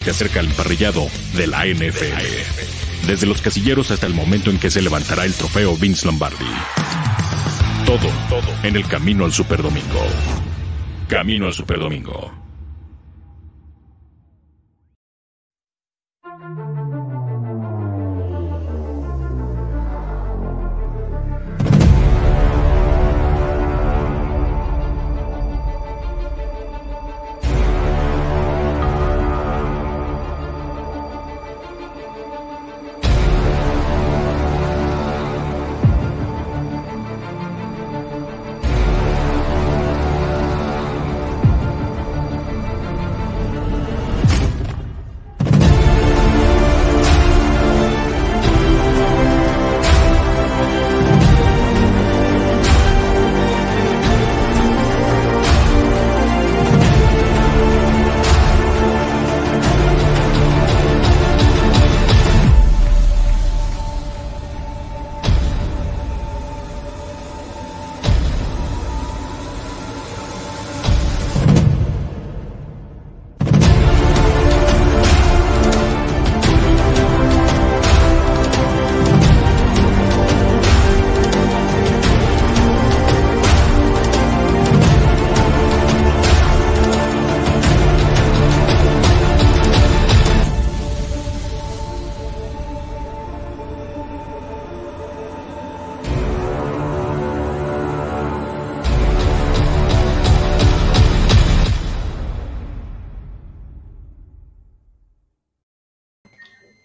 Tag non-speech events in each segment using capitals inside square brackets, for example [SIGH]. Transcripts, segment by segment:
Se acerca el emparrillado de la NFL. Desde los casilleros hasta el momento en que se levantará el trofeo Vince Lombardi. Todo, todo en el camino al Superdomingo. Camino al Superdomingo.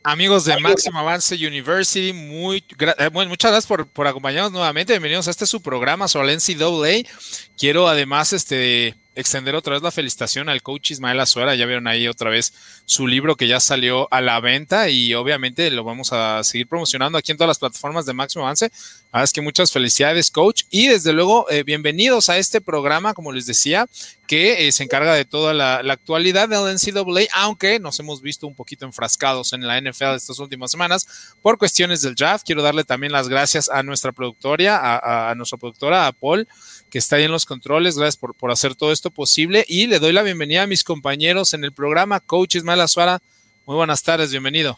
Amigos de Máximo Avance University, muy, eh, muchas gracias por, por, acompañarnos nuevamente. Bienvenidos a este su programa sobre NCAA. Quiero además este, extender otra vez la felicitación al coach Ismael Azuera. Ya vieron ahí otra vez su libro que ya salió a la venta y obviamente lo vamos a seguir promocionando aquí en todas las plataformas de Máximo Avance. es que muchas felicidades, coach. Y desde luego, eh, bienvenidos a este programa, como les decía, que eh, se encarga de toda la, actualidad del NCAA, aunque nos hemos visto un poquito enfrascados en la NFL estas últimas semanas por cuestiones del draft. Quiero darle también las gracias a nuestra productora, a, a nuestra productora, a Paul que está ahí en los controles. Gracias por, por, hacer todo esto posible. Y le doy la bienvenida a mis compañeros en el programa, Coach Ismael Azuara. Muy buenas tardes, bienvenido.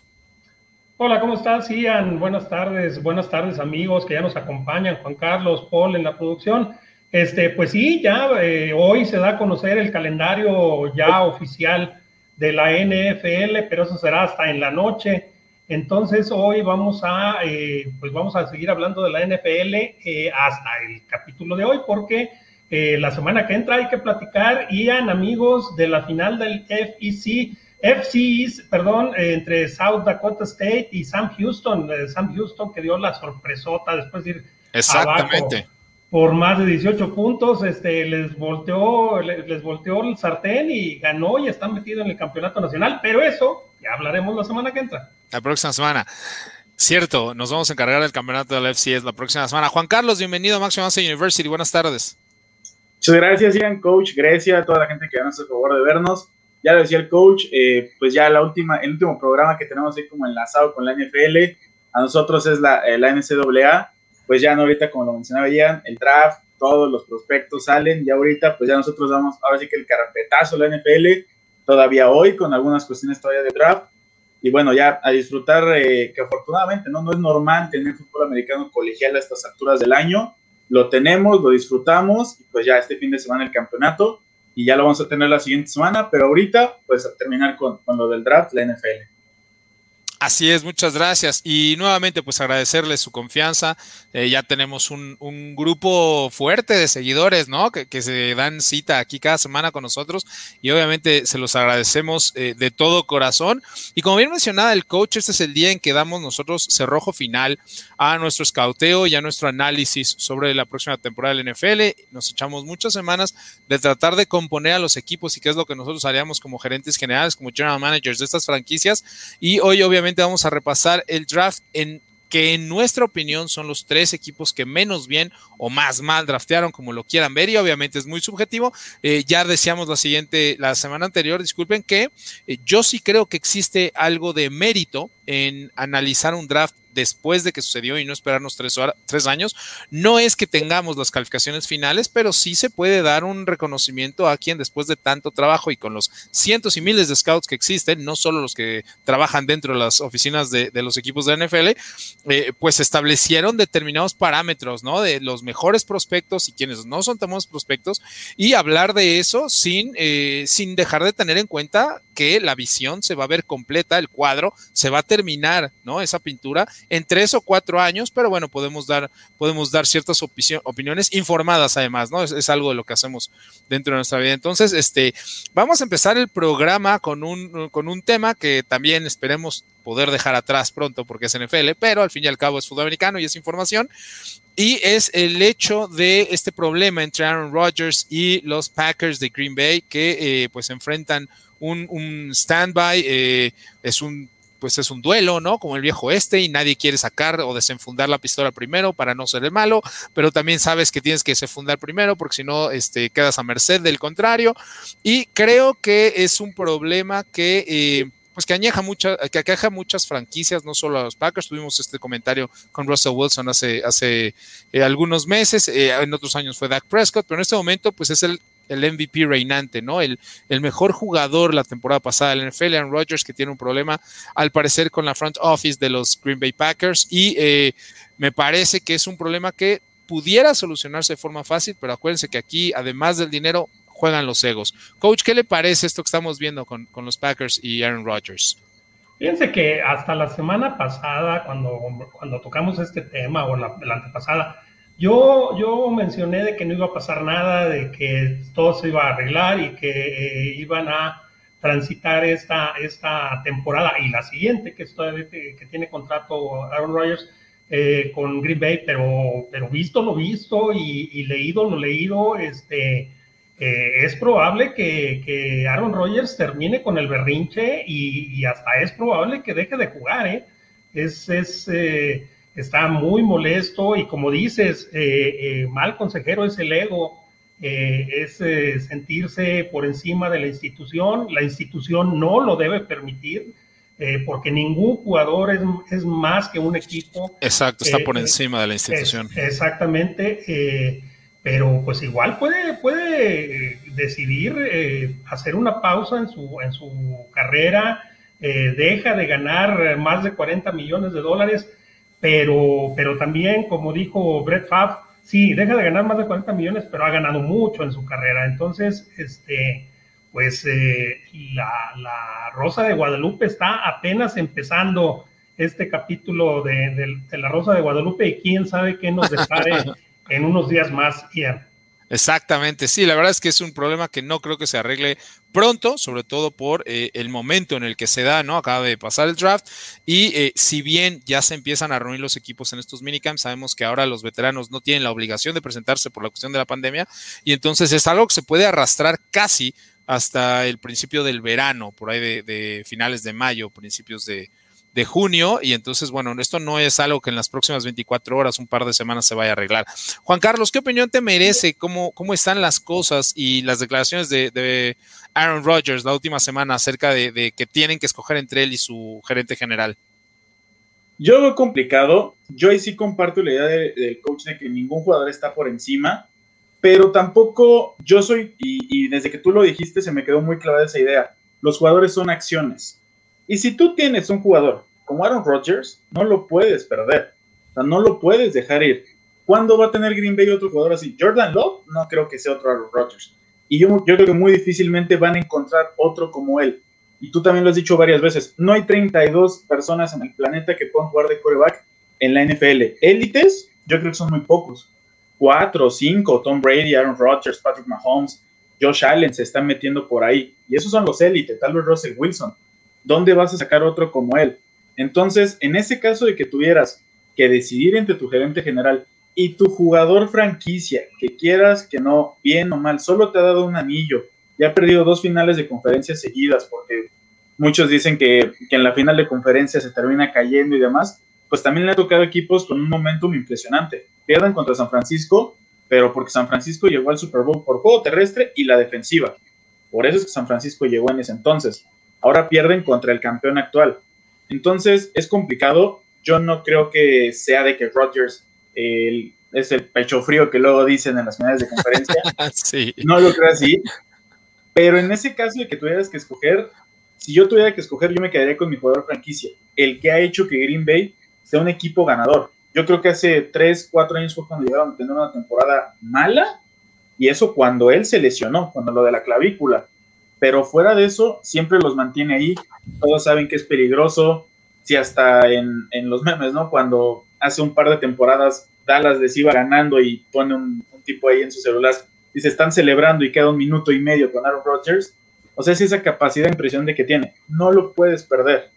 Hola, ¿cómo estás, Ian? Buenas tardes, buenas tardes, amigos que ya nos acompañan, Juan Carlos, Paul en la producción. Este, pues sí, ya eh, hoy se da a conocer el calendario ya oficial de la NFL, pero eso será hasta en la noche. Entonces hoy vamos a, eh, pues vamos a seguir hablando de la NFL eh, hasta el capítulo de hoy, porque eh, la semana que entra hay que platicar, Ian, amigos, de la final del FEC, FC, perdón, entre South Dakota State y Sam Houston, Sam Houston que dio la sorpresota después de ir Exactamente. por más de 18 puntos, este, les volteó, les, les volteó el sartén y ganó y están metidos en el campeonato nacional, pero eso ya hablaremos la semana que entra la próxima semana. Cierto, nos vamos a encargar del campeonato del FCS la próxima semana. Juan Carlos, bienvenido a Máximo University. Buenas tardes. Muchas gracias, Ian, coach. Gracias a toda la gente que nos hace favor de vernos. Ya lo decía el coach, eh, pues ya la última, el último programa que tenemos ahí como enlazado con la NFL, a nosotros es la, eh, la NCAA. Pues ya no ahorita, como lo mencionaba Ian, el draft, todos los prospectos salen. Ya ahorita, pues ya nosotros damos, ahora sí que el carpetazo la NFL, todavía hoy, con algunas cuestiones todavía de draft y bueno, ya a disfrutar, eh, que afortunadamente ¿no? no es normal tener fútbol americano colegial a estas alturas del año, lo tenemos, lo disfrutamos, y pues ya este fin de semana el campeonato, y ya lo vamos a tener la siguiente semana, pero ahorita pues a terminar con, con lo del draft, la NFL. Así es, muchas gracias. Y nuevamente, pues agradecerles su confianza. Eh, ya tenemos un, grupo fuerte de seguidores, ¿no? Que, se dan cita aquí cada semana con nosotros y obviamente se los agradecemos eh, de todo corazón. Y como bien mencionaba el coach, este es el día en que damos nosotros cerrojo final a nuestro escauteo y a nuestro análisis sobre la próxima temporada del NFL. Nos echamos muchas semanas de tratar de componer a los equipos y qué es lo que nosotros haríamos como gerentes generales, como general managers de estas franquicias. Y hoy, obviamente, vamos a repasar el draft en que en nuestra opinión son los tres equipos que menos bien o más mal draftearon, como lo quieran ver, y obviamente es muy subjetivo. Eh, ya decíamos la siguiente, la semana anterior, disculpen, que eh, yo sí creo que existe algo de mérito en analizar un draft después de que sucedió y no esperarnos tres, años. No es que tengamos las calificaciones finales, pero sí se puede dar un reconocimiento a quien después de tanto trabajo y con los cientos y miles de scouts que existen, no solo los que trabajan dentro de las oficinas de, los equipos de NFL, eh, pues establecieron determinados parámetros, ¿no? De los mejores prospectos y quienes no son tan buenos prospectos y hablar de eso sin, eh, sin dejar de tener en cuenta que la visión se va a ver completa, el cuadro se va a terminar, ¿no? Esa pintura en tres o cuatro años, pero bueno, podemos dar, podemos dar ciertas opiniones informadas además, ¿no? Es, es, algo de lo que hacemos dentro de nuestra vida. Entonces, este, vamos a empezar el programa con un, con un tema que también esperemos poder dejar atrás pronto porque es NFL, pero al fin y al cabo es fútbol americano y es información. Y es el hecho de este problema entre Aaron Rodgers y los Packers de Green Bay que eh, pues enfrentan un, un standby, eh, es un pues es un duelo, ¿no? Como el viejo este y nadie quiere sacar o desenfundar la pistola primero para no ser el malo, pero también sabes que tienes que desenfundar primero porque si no, este, quedas a merced del contrario. Y creo que es un problema que... Eh, pues que añeja mucha, que aqueja muchas franquicias, no solo a los Packers. Tuvimos este comentario con Russell Wilson hace, hace eh, algunos meses, eh, en otros años fue Dak Prescott, pero en este momento, pues es el, el MVP reinante, ¿no? El, el, mejor jugador la temporada pasada del NFL, Aaron Rodgers, que tiene un problema al parecer con la front office de los Green Bay Packers y eh, me parece que es un problema que pudiera solucionarse de forma fácil, pero acuérdense que aquí, además del dinero, juegan los egos. Coach, ¿qué le parece esto que estamos viendo con, los Packers y Aaron Rodgers? Fíjense que hasta la semana pasada, cuando, cuando tocamos este tema, o la, antepasada, yo, yo mencioné de que no iba a pasar nada, de que todo se iba a arreglar y que eh, iban a transitar esta, esta temporada y la siguiente, que, que tiene contrato Aaron Rodgers eh, con Green Bay, pero, pero visto lo visto y, leído lo leído, este, eh, es probable que, Aaron Rodgers termine con el berrinche y, hasta es probable que deje de jugar. ¿eh? Es, eh, está muy molesto y como dices, mal consejero es el ego, es sentirse por encima de la institución. La institución no lo debe permitir. porque ningún jugador es, es, más que un equipo. Exacto, está por encima de la institución. exactamente pero pues igual puede, puede eh, decidir eh, hacer una pausa en su, en su carrera, eh, deja de ganar más de 40 millones de dólares, pero, pero también, como dijo Brett Favre, sí, deja de ganar más de 40 millones, pero ha ganado mucho en su carrera. Entonces, este, pues la, la, Rosa de Guadalupe está apenas empezando este capítulo de, de la Rosa de Guadalupe y quién sabe qué nos depare [LAUGHS] en unos días más, Ian. Exactamente, sí, la verdad es que es un problema que no creo que se arregle pronto, sobre todo por eh, el momento en el que se da, ¿no? Acaba de pasar el draft y eh, si bien ya se empiezan a reunir los equipos en estos minicamps, sabemos que ahora los veteranos no tienen la obligación de presentarse por la cuestión de la pandemia y entonces es algo que se puede arrastrar casi hasta el principio del verano, por ahí de finales de mayo, principios de, de junio y entonces, bueno, esto no es algo que en las próximas 24 horas, un par de semanas se vaya a arreglar. Juan Carlos, ¿qué opinión te merece? ¿Cómo, cómo están las cosas y las declaraciones de, Aaron Rodgers la última semana acerca de, que tienen que escoger entre él y su gerente general? Yo veo complicado. Yo ahí sí comparto la idea del coach de que ningún jugador está por encima, pero tampoco yo soy, y, y desde que tú lo dijiste se me quedó muy clara esa idea. Los jugadores son acciones. Y si tú tienes un jugador como Aaron Rodgers, no lo puedes perder. O sea, no lo puedes dejar ir. ¿Cuándo va a tener Green Bay otro jugador así? Jordan Love, no creo que sea otro Aaron Rodgers. Y yo, yo creo que muy difícilmente van a encontrar otro como él. Y tú también lo has dicho varias veces. No hay 32 personas en el planeta que puedan jugar de quarterback en la NFL. Élites, yo creo que son muy pocos. Cuatro cinco, Tom Brady, Aaron Rodgers, Patrick Mahomes, Josh Allen se están metiendo por ahí. Y esos son los élites, tal vez Russell Wilson. ¿Dónde vas a sacar otro como él? Entonces, en ese caso de que tuvieras que decidir entre tu gerente general y tu jugador franquicia, que quieras que no, bien o mal, solo te ha dado un anillo y ha perdido dos finales de conferencia seguidas, porque muchos dicen que, en la final de conferencia se termina cayendo y demás, pues también le ha tocado equipos con un momentum impresionante. Pierdan contra San Francisco, pero porque San Francisco llegó al Super Bowl por juego terrestre y la defensiva. Por eso es que San Francisco llegó en ese entonces. Ahora pierden contra el campeón actual. Entonces es complicado. yo no creo que sea de que Rodgers es el pecho frío que luego dicen en las finales de conferencia. [LAUGHS] sí. No lo creo así. Pero en ese caso de que tuvieras que escoger, si yo tuviera que escoger, yo me quedaría con mi jugador franquicia, el que ha hecho que Green Bay sea un equipo ganador. Yo creo que hace 3, 4 años fue cuando llegaron a tener una temporada mala, y eso cuando él se lesionó, cuando lo de la clavícula. Pero fuera de eso, siempre los mantiene ahí. Todos saben que es peligroso. Si hasta en, en los memes, ¿no? Cuando hace un par de temporadas Dallas les iba ganando y pone un, tipo ahí en su celular y se están celebrando y queda un minuto y medio con Aaron Rodgers. O sea, es esa capacidad de impresión de que tiene. No lo puedes perder.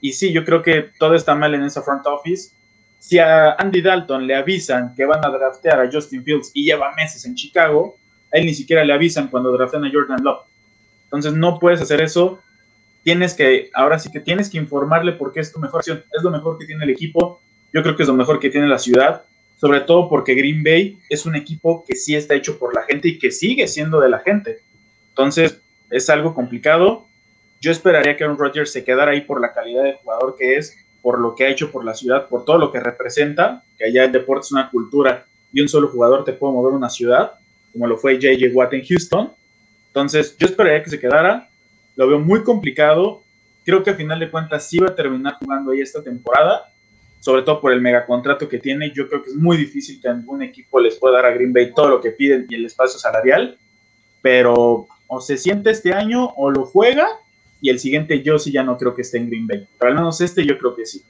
Y sí, yo creo que todo está mal en esa front office. Si a Andy Dalton le avisan que van a draftear a Justin Fields y lleva meses en Chicago, a él ni siquiera le avisan cuando draftean a Jordan Love. Entonces no puedes hacer eso. Tienes que, ahora sí que tienes que informarle porque es tu mejor acción. Es lo mejor que tiene el equipo. Yo creo que es lo mejor que tiene la ciudad sobre todo porque Green Bay es un equipo que sí está hecho por la gente y que sigue siendo de la gente. Entonces, es algo complicado. Yo esperaría que Aaron Rodgers se quedara ahí por la calidad de jugador que es, por lo que ha hecho por la ciudad, por todo lo que representa, que allá el deporte es una cultura y un solo jugador te puede mover una ciudad, como lo fue JJ Watt en Houston. Entonces, yo esperaría que se quedara. Lo veo muy complicado. Creo que a final de cuentas sí va a terminar jugando ahí esta temporada sobre todo por el megacontrato que tiene, yo creo que es muy difícil que algún equipo les pueda dar a Green Bay todo lo que piden y el espacio salarial, pero o se siente este año o lo juega y el siguiente yo sí ya no creo que esté en Green Bay, pero al menos este yo creo que sí.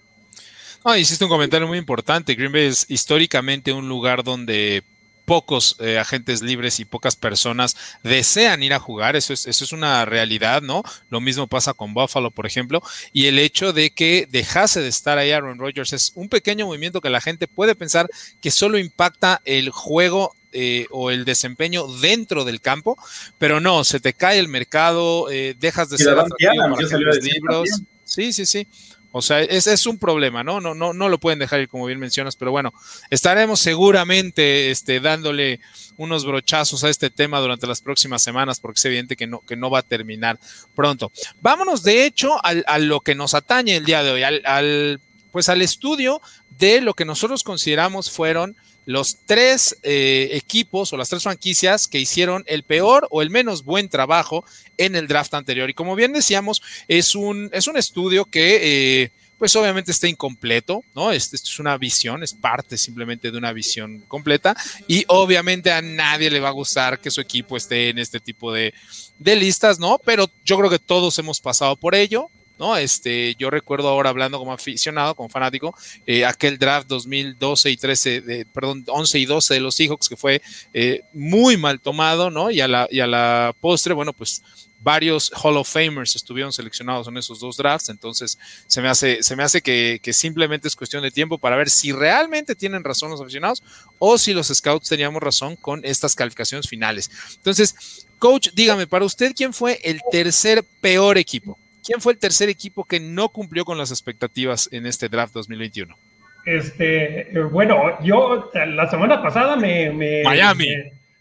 No, hiciste un comentario muy importante. Green Bay es históricamente un lugar donde pocos eh, agentes libres y pocas personas desean ir a jugar, eso es, eso es una realidad, ¿no? Lo mismo pasa con Buffalo, por ejemplo, y el hecho de que dejase de estar ahí Aaron Rodgers es un pequeño movimiento que la gente puede pensar que solo impacta el juego eh, o el desempeño dentro del campo, pero no, se te cae el mercado, eh, dejas de ser los libros. Sí, sí, sí. O sea, ese es un problema, ¿no? No, no, no lo pueden dejar ir como bien mencionas, pero bueno, estaremos seguramente este, dándole unos brochazos a este tema durante las próximas semanas, porque es evidente que no, que no va a terminar pronto. Vámonos, de hecho, a lo que nos atañe el día de hoy, al, pues al estudio de lo que nosotros consideramos fueron los tres eh, equipos o las tres franquicias que hicieron el peor o el menos buen trabajo en el draft anterior. Y como bien decíamos, es un, es un estudio que... Eh, pues obviamente está incompleto, ¿no? Esto es una visión, es parte simplemente de una visión completa y obviamente a nadie le va a gustar que su equipo esté en este tipo de, de listas, ¿no? Pero yo creo que todos hemos pasado por ello, ¿no? Este, yo recuerdo ahora hablando como aficionado, como fanático, eh, aquel draft 2012 y 13, de, perdón, 11 y 12 de los Seahawks que fue eh, muy mal tomado, ¿no? Y a la, y a la postre, bueno, pues varios Hall of Famers estuvieron seleccionados en esos dos drafts, entonces se me hace, se me hace que, que, simplemente es cuestión de tiempo para ver si realmente tienen razón los aficionados o si los scouts teníamos razón con estas calificaciones finales. Entonces, coach, dígame, para usted, ¿quién fue el tercer peor equipo? ¿Quién fue el tercer equipo que no cumplió con las expectativas en este draft 2021? Este, eh, bueno, yo la semana pasada me. Miami.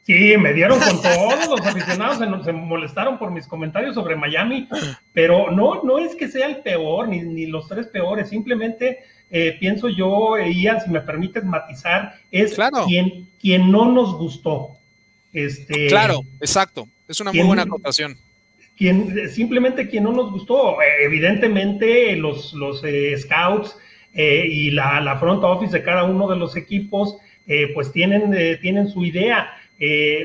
sí, me dieron con todos los aficionados, se, molestaron por mis comentarios sobre Miami, pero no, no es que sea el peor, ni, ni los tres peores, simplemente eh, pienso yo, Ian, si me permites matizar, es quien, quien no nos gustó. Este, claro, exacto, es una muy buena acotación quien, simplemente quien no nos gustó. Eh, evidentemente, los, los eh, scouts eh, y la, la, front office de cada uno de los equipos, pues tienen, tienen su idea.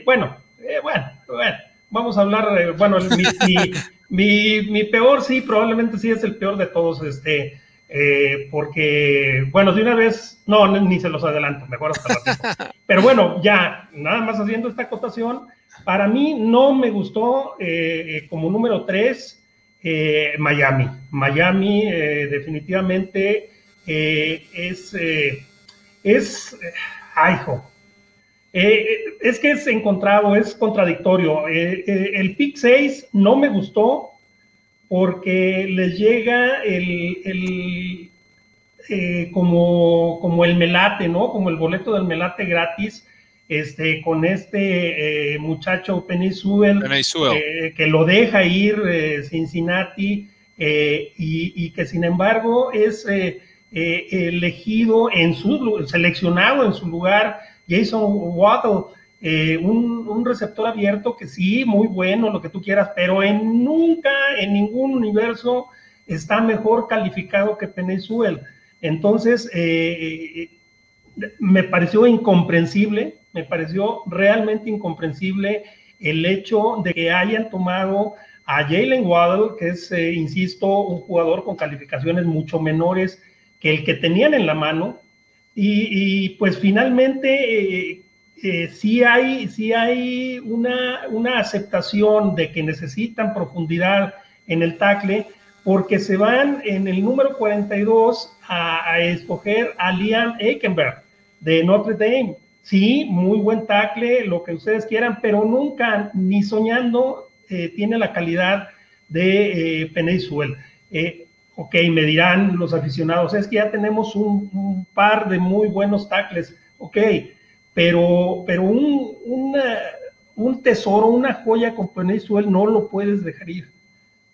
bueno, bueno, bueno, vamos a hablar, bueno, mi, [LAUGHS] mi, mi, peor sí, probablemente sí es el peor de todos, este, porque, bueno, de una vez, no, ni se los adelanto, mejor hasta la [LAUGHS] Pero bueno, ya, nada más haciendo esta acotación, para mí no me gustó eh, eh, como número tres eh, Miami. Miami definitivamente es, es, ay, es que es encontrado, es contradictorio. el pick 6 no me gustó porque les llega el, como, como el melate, ¿no? Como el boleto del melate gratis este, con este eh, muchacho Penny eh, que lo deja ir eh, Cincinnati y, que sin embargo es eh, elegido en su, seleccionado en su lugar, Jason Waddle, eh, un, receptor abierto que sí, muy bueno, lo que tú quieras, pero en nunca, en ningún universo está mejor calificado que Penezuel. Entonces, eh, me pareció incomprensible, me pareció realmente incomprensible el hecho de que hayan tomado a Jalen Waddle, que es, insisto, un jugador con calificaciones mucho menores el que tenían en la mano. Y, pues finalmente eh, eh, sí hay, sí hay una, una aceptación de que necesitan profundidad en el tackle, porque se van en el número 42 a, escoger a Liam Eikenberg de Notre Dame. Sí, muy buen tackle, lo que ustedes quieran, pero nunca, ni soñando, eh, tiene la calidad de eh, Penny ok, me dirán los aficionados, es que ya tenemos un, par de muy buenos tackles, ok, pero, pero un, un tesoro, una joya con Penny no lo puedes dejar ir.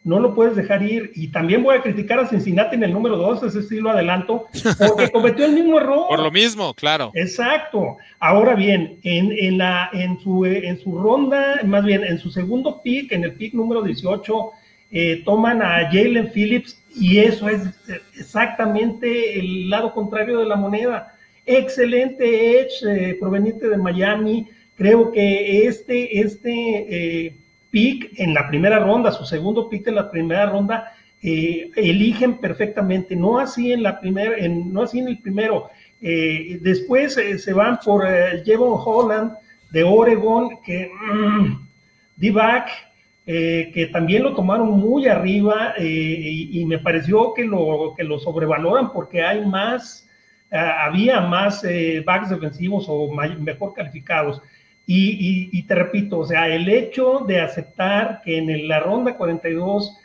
No lo puedes dejar ir. Y también voy a criticar a Cincinnati en el número 2, ese sí lo adelanto, porque [LAUGHS] cometió el mismo error. Por lo mismo, claro. Exacto. Ahora bien, en, en, la, en, su, en su ronda, más bien en su segundo pick, en el pick número 18, eh, toman a Jalen Phillips y eso es exactamente el lado contrario de la moneda. Excelente Edge eh, proveniente de Miami. Creo que este, este eh, pick en la primera ronda, su segundo pick en la primera ronda, eligen perfectamente, no así en la primera, no así en el primero. después se van por Jevon Holland de Oregon, que mm, D-back, eh, que también lo tomaron muy arriba eh, y, me pareció que lo, que lo sobrevaloran porque hay más, eh, había más backs defensivos o mejor calificados. Y, te repito, o sea, el hecho de aceptar que en la ronda 42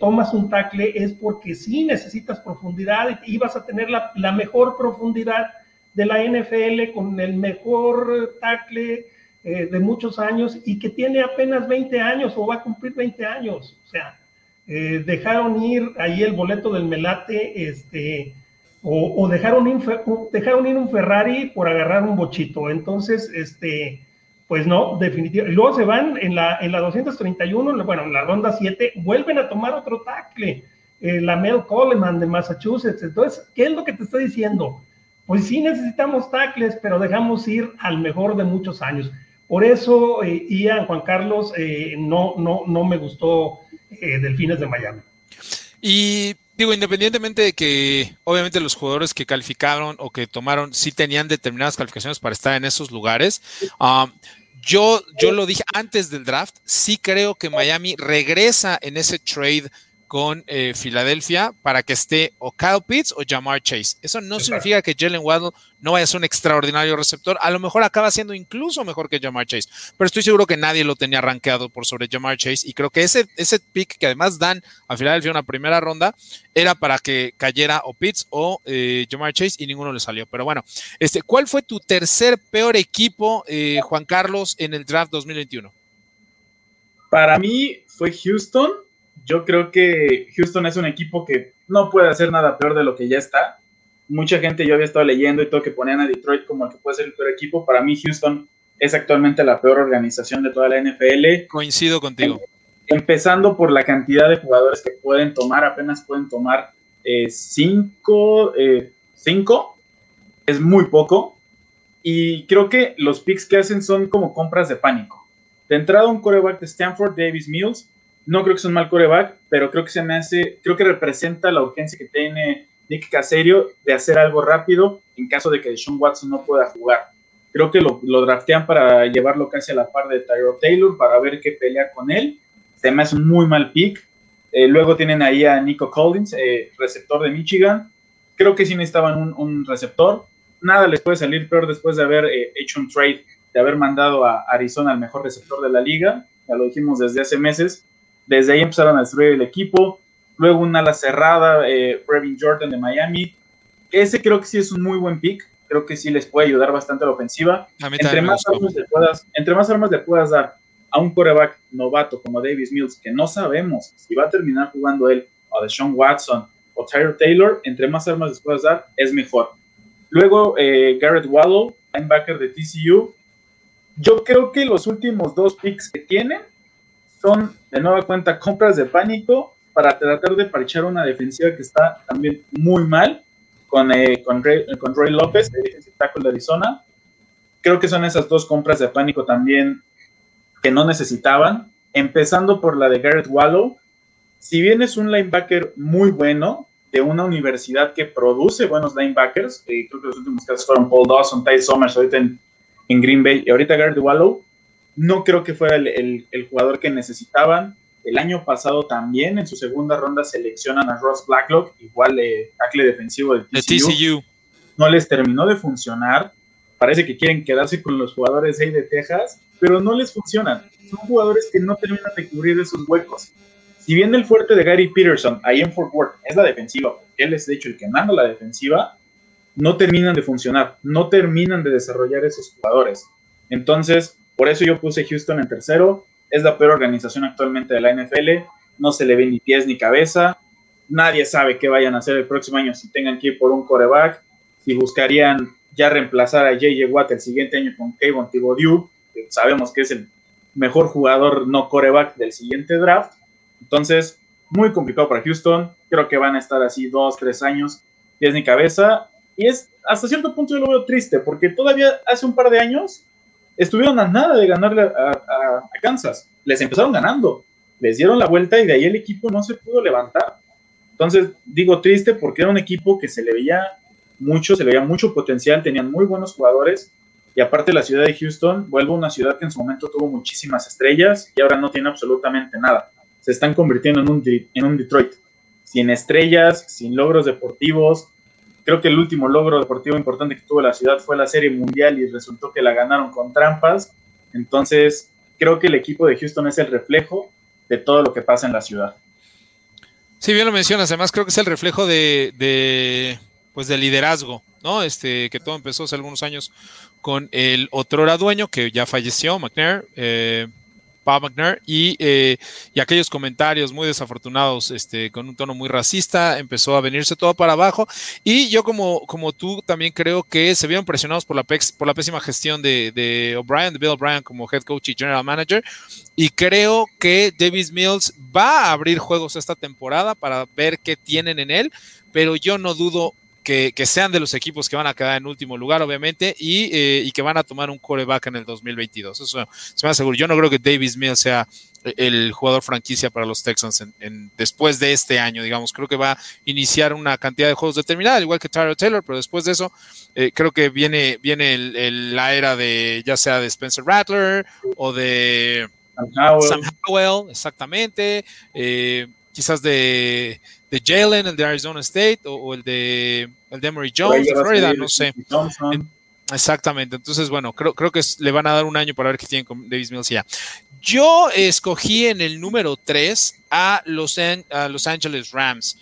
tomas un tackle es porque sí necesitas profundidad y, vas a tener la, mejor profundidad de la NFL con el mejor tackle eh, de muchos años y que tiene apenas 20 años o va a cumplir 20 años. O sea, eh, dejaron ir ahí el boleto del Melate, este, o, dejaron, ir, dejaron ir un Ferrari por agarrar un bochito. Entonces, este, pues no, definitivamente. Luego se van en la, en la 231, bueno, en la ronda 7, vuelven a tomar otro tackle, eh, la Mel Coleman de Massachusetts. Entonces, ¿qué es lo que te estoy diciendo? Pues sí necesitamos tackles, pero dejamos ir al mejor de muchos años. Por eso, eh, Ian, Juan Carlos, eh, no, no, no me gustó eh, Delfines de Miami. Y digo, independientemente de que obviamente los jugadores que calificaron o que tomaron sí tenían determinadas calificaciones para estar en esos lugares, um, yo, yo lo dije antes del draft, sí creo que Miami regresa en ese trade con eh, Filadelfia para que esté o Kyle Pitts o Jamar Chase. Eso no significa que Jalen Waddle no vaya a ser un extraordinario receptor. A lo mejor acaba siendo incluso mejor que Jamar Chase. Pero estoy seguro que nadie lo tenía rankeado por sobre Jamar Chase. Y creo que ese, ese pick que además dan a Filadelfia una primera ronda era para que cayera o Pitts o eh, Jamar Chase y ninguno le salió. Pero bueno, este, ¿cuál fue tu tercer peor equipo, eh, Juan Carlos, en el draft 2021? Para mí fue Houston yo creo que Houston es un equipo que no puede hacer nada peor de lo que ya está. Mucha gente yo había estado leyendo y todo que ponían a Detroit como el que puede ser el peor equipo. Para mí Houston es actualmente la peor organización de toda la NFL. Coincido contigo. Empezando por la cantidad de jugadores que pueden tomar, apenas pueden tomar eh, cinco, eh, cinco, es muy poco. Y creo que los picks que hacen son como compras de pánico. De entrada, un coreback de Stanford, Davis Mills, no creo que sea un mal coreback, pero creo que se me hace, creo que representa la urgencia que tiene Nick Caserio de hacer algo rápido en caso de que Sean Watson no pueda jugar. Creo que lo, lo draftean para llevarlo casi a la par de Tyrod Taylor para ver qué pelea con él. Se me hace un muy mal pick. Eh, luego tienen ahí a Nico Collins, eh, receptor de Michigan. Creo que sí necesitaban un, receptor. Nada les puede salir peor después de haber eh, hecho un trade, de haber mandado a Arizona al mejor receptor de la liga. Ya lo dijimos desde hace meses desde ahí empezaron a destruir el equipo. Luego un ala cerrada, eh, Brevin Jordan de Miami. Ese creo que sí es un muy buen pick. Creo que sí les puede ayudar bastante a la ofensiva. entre, más armas le puedas, entre más armas le puedas dar a un coreback novato como Davis Mills, que no sabemos si va a terminar jugando él, o de Sean Watson, o o Tyler Taylor, entre más armas les puedas dar, es mejor. Luego, eh, Garrett Wallow, linebacker de TCU. Yo creo que los últimos dos picks que tienen son, de nueva cuenta, compras de pánico para tratar de parchar una defensiva que está también muy mal con, eh, con, Ray, López, el defensive tackle de Arizona. Creo que son esas dos compras de pánico también que no necesitaban, empezando por la de Garrett Wallow. Si bien es un linebacker muy bueno, de una universidad que produce buenos linebackers, eh, creo que los últimos casos fueron Paul Dawson, Ty Summers, ahorita en, en, Green Bay, y ahorita Garrett Wallow, no creo que fuera el, el jugador que necesitaban el año pasado también en su segunda ronda seleccionan a Ross Blacklock, igual de tackle defensivo de TCU. No les terminó de funcionar. Parece que quieren quedarse con los jugadores ahí de Texas, pero no les funcionan. Son jugadores que no terminan de cubrir esos huecos. Si bien el fuerte de Gary Peterson ahí en Fort Worth es la defensiva, él es de hecho el que manda la defensiva, no terminan de funcionar, no terminan de desarrollar esos jugadores. Entonces, por eso yo puse Houston en tercero es la peor organización actualmente de la NFL, no se le ve ni pies ni cabeza, nadie sabe qué vayan a hacer el próximo año si tengan que ir por un coreback, si buscarían ya reemplazar a JJ Watt el siguiente año con Kayvon Thibodeau, que sabemos que es el mejor jugador no coreback del siguiente draft. Entonces, muy complicado para Houston. Creo que van a estar así dos, tres años, pies ni cabeza. Y es hasta cierto punto yo lo veo triste, porque todavía hace un par de años estuvieron a nada de ganarle a, Kansas. Les empezaron ganando, les dieron la vuelta y de ahí el equipo no se pudo levantar. Entonces, digo triste porque era un equipo que se le veía mucho, se le veía mucho potencial, tenían muy buenos jugadores y aparte la ciudad de Houston vuelve a una ciudad que en su momento tuvo muchísimas estrellas y ahora no tiene absolutamente nada. Se están convirtiendo en un, en un Detroit, sin estrellas, sin logros deportivos, Creo que el último logro deportivo importante que tuvo la ciudad fue la Serie Mundial y resultó que la ganaron con trampas. Entonces, creo que el equipo de Houston es el reflejo de todo lo que pasa en la ciudad. Sí, bien lo mencionas. Además, creo que es el reflejo de, pues, de liderazgo, ¿no? Este, que todo empezó hace algunos años con el otro dueño que ya falleció, McNair. Eh, Bob McNair eh, y, aquellos comentarios muy desafortunados este, con un tono muy racista, empezó a venirse todo para abajo. Y yo como, como tú también creo que se vieron presionados por la, por la pésima gestión de, de O'Brien, de Bill O'Brien como head coach y general manager. Y creo que Davis Mills va a abrir juegos esta temporada para ver qué tienen en él, pero yo no dudo que, sean de los equipos que van a quedar en último lugar, obviamente, eh, y, que van a tomar un coreback en el 2022. Eso se me aseguro. Yo no creo que Davis Mills sea el jugador franquicia para los Texans en, después de este año, digamos. Creo que va a iniciar una cantidad de juegos determinada, igual que Tyler Taylor, pero después de eso, eh, creo que viene, viene la era de ya sea de Spencer Rattler o de Sam Howell, exactamente. Eh, quizás de, de Jalen, el de Arizona State, o, el de el de Emory Jones de Florida, no sé. Exactamente, entonces bueno, creo, creo que le van a dar un año para ver qué tienen con Davis Mills ya. Yo escogí en el número 3 a los, a los Angeles Rams.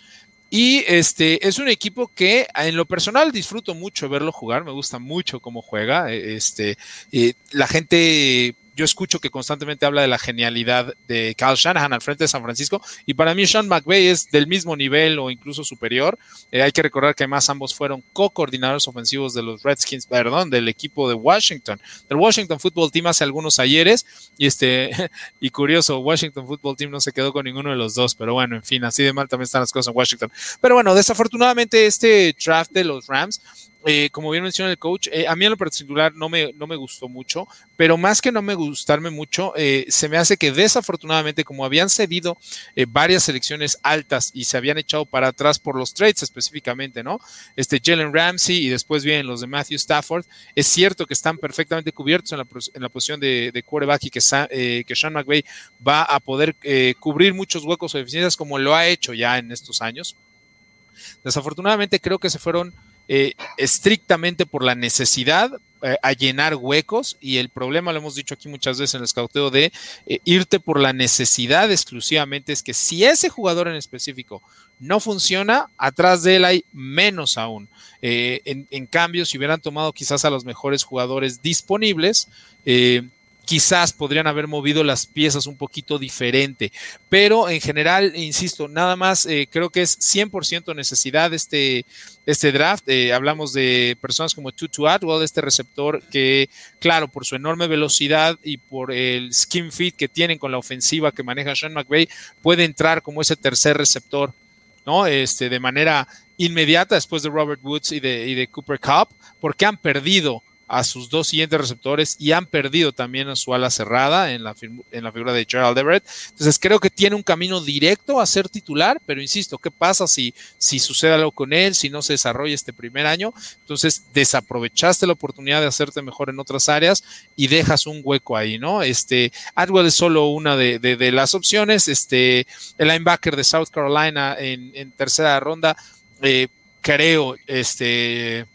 Y este es un equipo que en lo personal disfruto mucho verlo jugar, me gusta mucho cómo juega. E, este, eh, la gente yo escucho que constantemente habla de la genialidad de Kyle Shanahan al frente de San Francisco y para mí Sean McVay es del mismo nivel o incluso superior. Eh, hay que recordar que además ambos fueron co-coordinadores ofensivos de los Redskins, perdón, del equipo de Washington, del Washington Football Team hace algunos ayeres y este [LAUGHS] y curioso, Washington Football Team no se quedó con ninguno de los dos, pero bueno, en fin, así de mal también están las cosas en Washington. Pero bueno, desafortunadamente este draft de los Rams eh, como bien menciona el coach, eh, a mí en lo particular no me, no me gustó mucho, pero más que no me gustarme mucho, eh, se me hace que desafortunadamente, como habían cedido varias selecciones altas y se habían echado para atrás por los trades específicamente, ¿no? Este Jalen Ramsey y después vienen los de Matthew Stafford, es cierto que están perfectamente cubiertos en la, en la posición de, de, quarterback y que, que Sean McVay va a poder cubrir muchos huecos o deficiencias como lo ha hecho ya en estos años. Desafortunadamente creo que se fueron eh, estrictamente por la necesidad eh, a llenar huecos y el problema, lo hemos dicho aquí muchas veces en el escauteo, de eh, irte por la necesidad exclusivamente es que si ese jugador en específico no funciona, atrás de él hay menos aún. En, en, cambio, si hubieran tomado quizás a los mejores jugadores disponibles, quizás podrían haber movido las piezas un poquito diferente. Pero en general, insisto, nada más eh, creo que es 100% necesidad este, este draft. Eh, hablamos de personas como Tutu Atwell, este receptor que, claro, por su enorme velocidad y por el skin fit que tienen con la ofensiva que maneja Sean McVay, puede entrar como ese tercer receptor, ¿no? Este, de manera inmediata después de Robert Woods y de, y de Cooper Cup, porque han perdido a sus dos siguientes receptores y han perdido también a su ala cerrada en la, en la figura de Gerald Everett. Entonces creo que tiene un camino directo a ser titular, pero insisto, ¿qué pasa si, si sucede algo con él, si no se desarrolla este primer año? Entonces desaprovechaste la oportunidad de hacerte mejor en otras áreas y dejas un hueco ahí, ¿no? Este, Atwell es solo una de, de, las opciones. Este, el linebacker de South Carolina en, en tercera ronda, eh, creo, este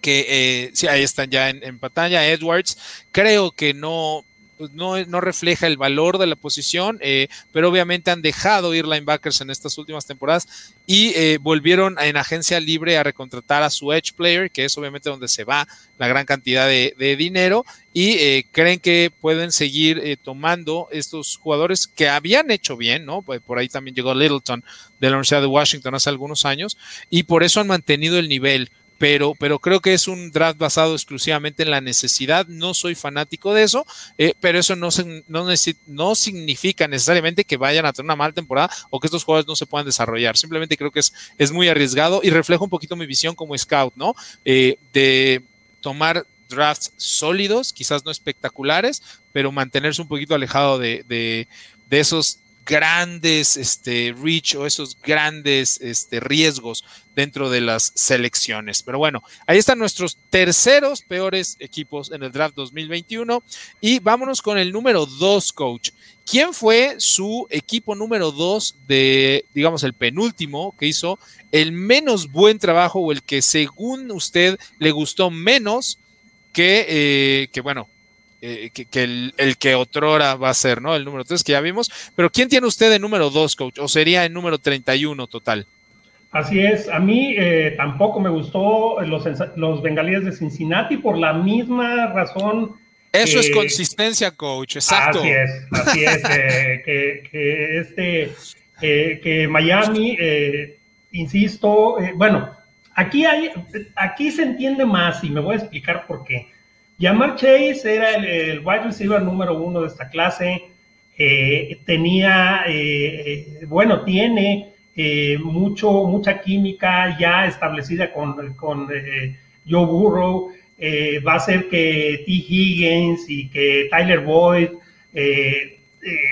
que eh, sí, ahí están ya en, pantalla, Edwards, creo que no, pues, no, no, refleja el valor de la posición, eh, pero obviamente han dejado ir linebackers en estas últimas temporadas y eh, volvieron en agencia libre a recontratar a su edge player, que es obviamente donde se va la gran cantidad de, dinero, y creen que pueden seguir tomando estos jugadores que habían hecho bien, ¿no? Pues por ahí también llegó Littleton de la Universidad de Washington hace algunos años, y por eso han mantenido el nivel pero, pero creo que es un draft basado exclusivamente en la necesidad. No soy fanático de eso, eh, pero eso no, no, no, significa necesariamente que vayan a tener una mala temporada o que estos jugadores no se puedan desarrollar. Simplemente creo que es, es muy arriesgado y refleja un poquito mi visión como scout, ¿no? Eh, de tomar drafts sólidos, quizás no espectaculares, pero mantenerse un poquito alejado de, de, de esos grandes este, reach o esos grandes este, riesgos dentro de las selecciones. Pero bueno, ahí están nuestros terceros peores equipos en el draft 2021 y vámonos con el número dos, coach. ¿Quién fue su equipo número dos de, digamos, el penúltimo que hizo el menos buen trabajo o el que según usted le gustó menos que, eh, que bueno, eh, que, el, el, que otrora va a ser, ¿no? El número 3 que ya vimos. Pero ¿quién tiene usted en número 2, coach? ¿O sería en número 31 total? Así es, a mí eh, tampoco me gustó los, los bengalíes de Cincinnati por la misma razón. Eso es consistencia, coach, exacto. Así es, así es, [LAUGHS] que, que, este, que Miami, eh, insisto, bueno, aquí, hay, aquí se entiende más y me voy a explicar por qué. Yamar Chase era el, wide receiver número uno de esta clase. Eh, tenía, eh, bueno, tiene eh, mucho, mucha química ya establecida con, Joe Burrow. va a ser que T. Higgins y que Tyler Boyd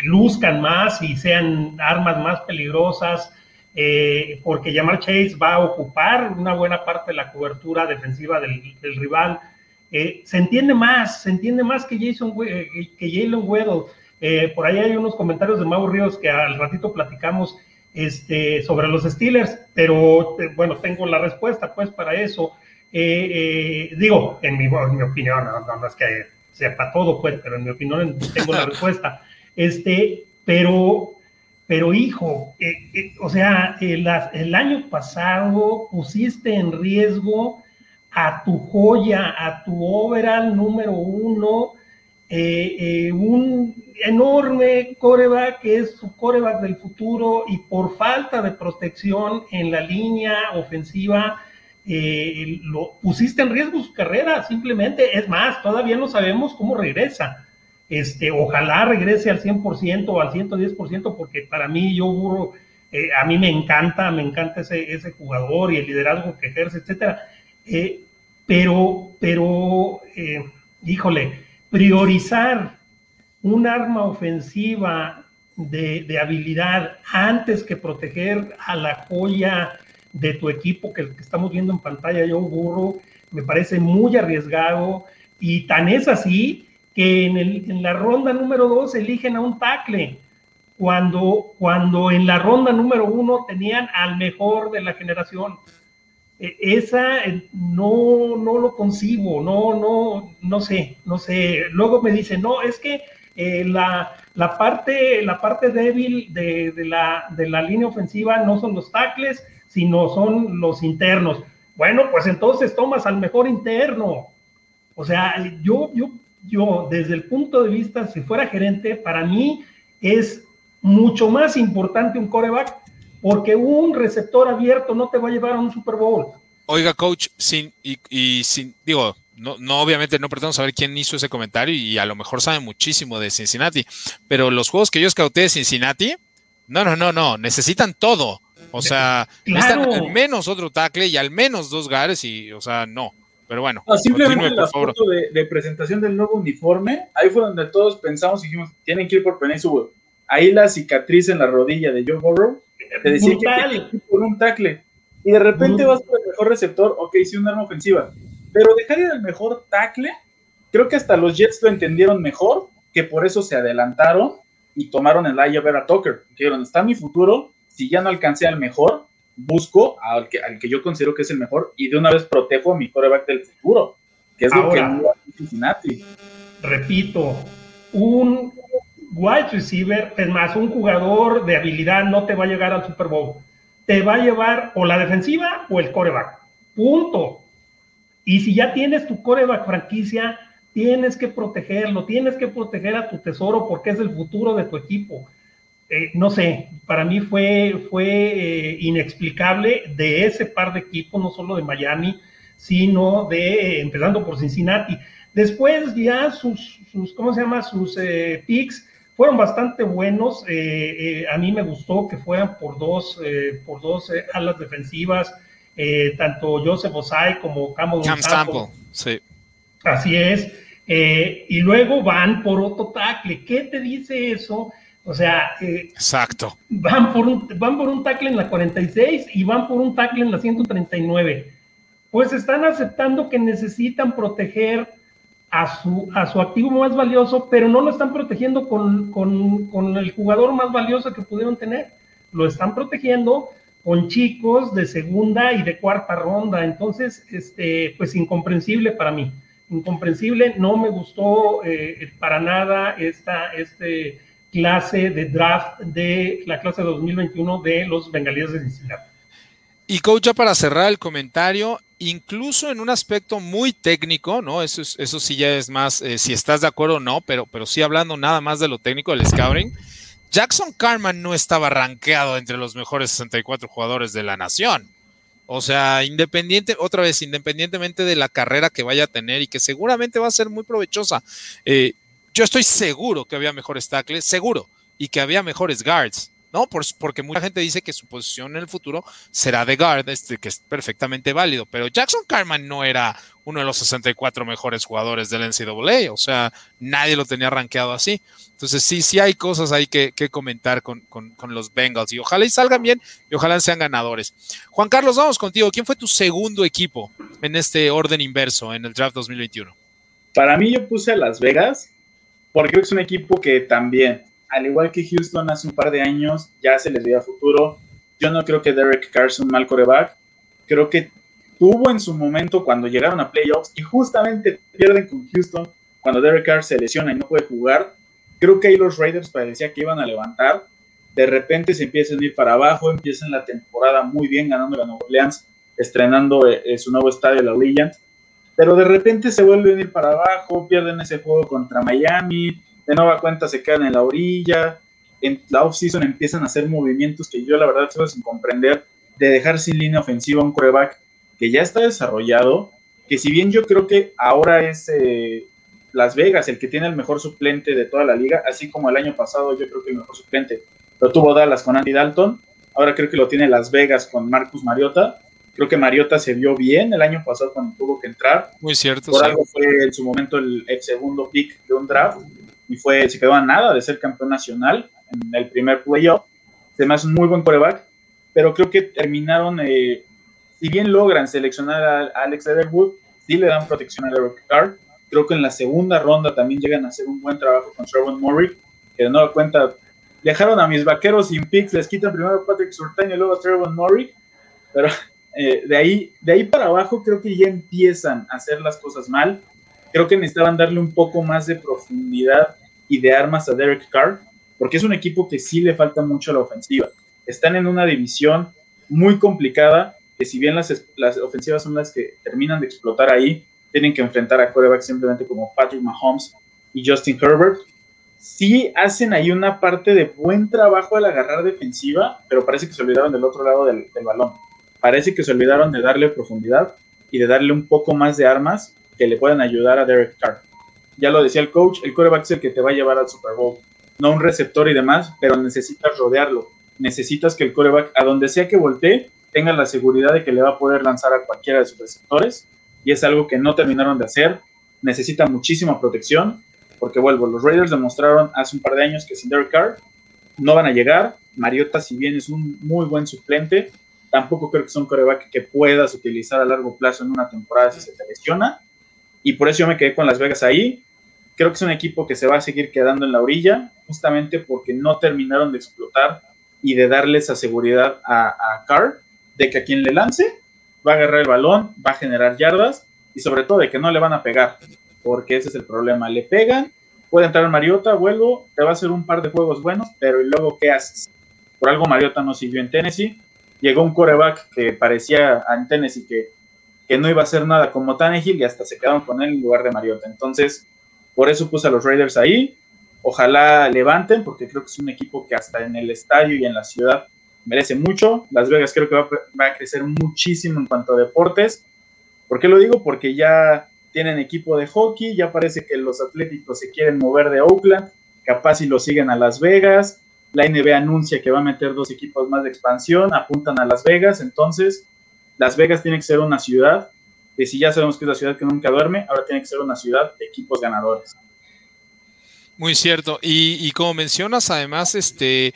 luzcan más y sean armas más peligrosas. porque Yamar Chase va a ocupar una buena parte de la cobertura defensiva del rival. Eh, se entiende más, se entiende más que Jason, eh, que Jalen Weddle. Eh, por ahí hay unos comentarios de Mau Ríos que al ratito platicamos este, sobre los Steelers, pero bueno, tengo la respuesta pues para eso. digo, en mi, mi opinión, no, es que sepa todo pues, pero en mi opinión tengo la [LAUGHS] respuesta. Este, pero, pero hijo, o sea, el año pasado pusiste en riesgo a tu joya, a tu overall número uno, eh, eh, un enorme coreback que es su coreback del futuro y por falta de protección en la línea ofensiva, eh, lo pusiste en riesgo su carrera, simplemente. Es más, todavía no sabemos cómo regresa. Este, ojalá regrese al 100% o al 110%, porque para mí yo burro, a mí me encanta, me encanta ese, ese jugador y el liderazgo que ejerce, etcétera. Pero, pero, eh, híjole, priorizar un arma ofensiva de, habilidad antes que proteger a la joya de tu equipo que, que estamos viendo en pantalla, yo burro, me parece muy arriesgado y tan es así que en, en la ronda número dos eligen a un tackle cuando, cuando en la ronda número uno tenían al mejor de la generación. E, esa eh, no, no lo concibo, no, no, no sé, no sé. Luego me dice, no, es que eh, la, la, parte, la parte débil de, de, la, de la línea ofensiva no son los tackles, sino son los internos. Bueno, pues entonces tomas al mejor interno. O sea, yo, yo yo, desde el punto de vista, si fuera gerente, para mí es mucho más importante un coreback porque un receptor abierto no te va a llevar a un Super Bowl. Oiga, coach, sin, y, sin, digo, no, no, obviamente no pretendo saber quién hizo ese comentario y a lo mejor sabe muchísimo de Cincinnati, pero los juegos que yo escauté de Cincinnati, no, no, no, no, necesitan todo. O sea, [LAUGHS] necesitan al menos otro tackle y al menos dos gares y, o sea, no. Pero bueno, simplemente la foto de, presentación del nuevo uniforme, ahí fue donde todos pensamos y dijimos, tienen que ir por Penny Ahí la cicatriz en la rodilla de Joe Burrow, te decía que por un tackle. Y de repente vas por el mejor receptor, ok, sí, un arma ofensiva. Pero dejar ir al mejor tackle, creo que hasta los Jets lo entendieron mejor, que por eso se adelantaron y tomaron el eye a ver a Tucker. Dijeron, está mi futuro, si ya no alcancé al mejor, busco al que, al que yo considero que es el mejor y de una vez protejo a mi coreback del futuro, que es lo que Cincinnati. Repito, un wide receiver, es más, un jugador de habilidad no te va a llegar al Super Bowl. Te va a llevar o la defensiva o el coreback. Punto. Y si ya tienes tu coreback franquicia, tienes que protegerlo, tienes que proteger a tu tesoro porque es el futuro de tu equipo. Eh, no sé, para mí fue, fue eh, inexplicable de ese par de equipos, no solo de Miami, sino de, empezando por Cincinnati. Después ya sus, sus ¿cómo se llama? Sus eh, picks fueron bastante buenos. a mí me gustó que fueran por dos, por dos alas defensivas, tanto Joseph Osai como Cam Sample. Sí. Así es. y luego van por otro tackle. ¿Qué te dice eso? O sea, eh, Exacto. Van por, un, van por un tackle en la 46 y van por un tackle en la 139. Pues están aceptando que necesitan proteger a su, a su activo más valioso, pero no lo están protegiendo con, con el jugador más valioso que pudieron tener. Lo están protegiendo con chicos de segunda y de cuarta ronda. Entonces, este, pues incomprensible para mí. Incomprensible, no me gustó eh, para nada esta, este clase de draft de la clase 2021 de los bengalíes de Cincinnati. Y coach, ya para cerrar el comentario, incluso en un aspecto muy técnico, ¿no? Eso, eso sí ya es más, eh, si estás de acuerdo o no, pero, pero sí hablando nada más de lo técnico del scouting, Jackson Carman no estaba rankeado entre los mejores 64 jugadores de la nación. O sea, independiente, otra vez, independientemente de la carrera que vaya a tener y que seguramente va a ser muy provechosa. Eh, yo estoy seguro que había mejores tackles, seguro, y que había mejores guards, ¿no? porque mucha gente dice que su posición en el futuro será de guard, este, que es perfectamente válido, pero Jackson Carman no era uno de los 64 mejores jugadores del NCAA, o sea, nadie lo tenía rankeado así. Entonces, sí, sí hay cosas ahí que, comentar con, con, los Bengals y ojalá y salgan bien y ojalá sean ganadores. Juan Carlos, vamos contigo. ¿Quién fue tu segundo equipo en este orden inverso en el draft 2021? Para mí, yo puse a Las Vegas porque que es un equipo que también, al igual que Houston hace un par de años, ya se les veía futuro. Yo no creo que Derek Carr sea un mal coreback. Creo que tuvo en su momento cuando llegaron a playoffs y justamente pierden con Houston cuando Derek Carr se lesiona y no puede jugar. Creo que ahí los Raiders parecía que iban a levantar. De repente se empiezan a ir para abajo, empiezan la temporada muy bien ganando la Nueva Orleans, estrenando eh, eh, su nuevo estadio, la Allegiant pero de repente se vuelven a ir para abajo, pierden ese juego contra Miami, de nueva cuenta se quedan en la orilla, en la offseason empiezan a hacer movimientos que yo la verdad sigo sin comprender, de dejar sin línea ofensiva un coreback que ya está desarrollado, que si bien yo creo que ahora es eh, Las Vegas el que tiene el mejor suplente de toda la liga, así como el año pasado yo creo que el mejor suplente lo tuvo Dallas con Andy Dalton, ahora creo que lo tiene Las Vegas con Marcus Mariota, Creo que Mariota se vio bien el año pasado cuando tuvo que entrar. Muy cierto. Por algo fue en su momento el, segundo pick de un draft y fue, se quedó a nada de ser campeón nacional en el primer playoff. Hace un muy buen coreback, pero creo que terminaron, eh, si bien logran seleccionar a, Alex Leatherwood, sí le dan protección a Derek Carr. Creo que en la segunda ronda también llegan a hacer un buen trabajo con Trevor Murray, que de nueva cuenta dejaron a mis vaqueros sin picks, les quitan primero a Patrick Surtain y luego a Trevor Murray, pero eh, de, ahí, de ahí para abajo creo que ya empiezan a hacer las cosas mal. Creo que necesitaban darle un poco más de profundidad y de armas a Derek Carr, porque es un equipo que sí le falta mucho a la ofensiva. Están en una división muy complicada, que si bien las, las ofensivas son las que terminan de explotar ahí, tienen que enfrentar a corebacks simplemente como Patrick Mahomes y Justin Herbert. Sí hacen ahí una parte de buen trabajo al agarrar defensiva, pero parece que se olvidaron del otro lado del, del balón. Parece que se olvidaron de darle profundidad y de darle un poco más de armas que le puedan ayudar a Derek Carr. Ya lo decía el coach, el coreback es el que te va a llevar al Super Bowl, no un receptor y demás, pero necesitas rodearlo. Necesitas que el coreback, a donde sea que voltee, tenga la seguridad de que le va a poder lanzar a cualquiera de sus receptores, y es algo que no terminaron de hacer. Necesita muchísima protección, porque vuelvo, los Raiders demostraron hace un par de años que sin Derek Carr no van a llegar. Mariota, si bien es un muy buen suplente, tampoco creo que sea un coreback que puedas utilizar a largo plazo en una temporada si se te lesiona. Y por eso yo me quedé con Las Vegas ahí. Creo que es un equipo que se va a seguir quedando en la orilla, justamente porque no terminaron de explotar y de darle esa seguridad a, a Carr de que a quien le lance va a agarrar el balón, va a generar yardas y sobre todo de que no le van a pegar, porque ese es el problema. Le pegan, puede entrar Mariota, vuelvo, te va a hacer un par de juegos buenos, pero ¿y luego qué haces? Por algo Mariota no siguió en Tennessee. Llegó un coreback que parecía en Tennessee que, que no iba a hacer nada como Tannehill y hasta se quedaron con él en lugar de Mariota. Entonces, por eso puse a los Raiders ahí. Ojalá levanten, porque creo que es un equipo que hasta en el estadio y en la ciudad merece mucho. Las Vegas creo que va, a crecer muchísimo en cuanto a deportes. ¿Por qué lo digo? Porque ya tienen equipo de hockey, ya parece que los atléticos se quieren mover de Oakland, capaz si lo siguen a Las Vegas. La NBA anuncia que va a meter dos equipos más de expansión, apuntan a Las Vegas, entonces Las Vegas tiene que ser una ciudad, y si ya sabemos que es la ciudad que nunca duerme, ahora tiene que ser una ciudad de equipos ganadores. Muy cierto. Y, como mencionas, además, este,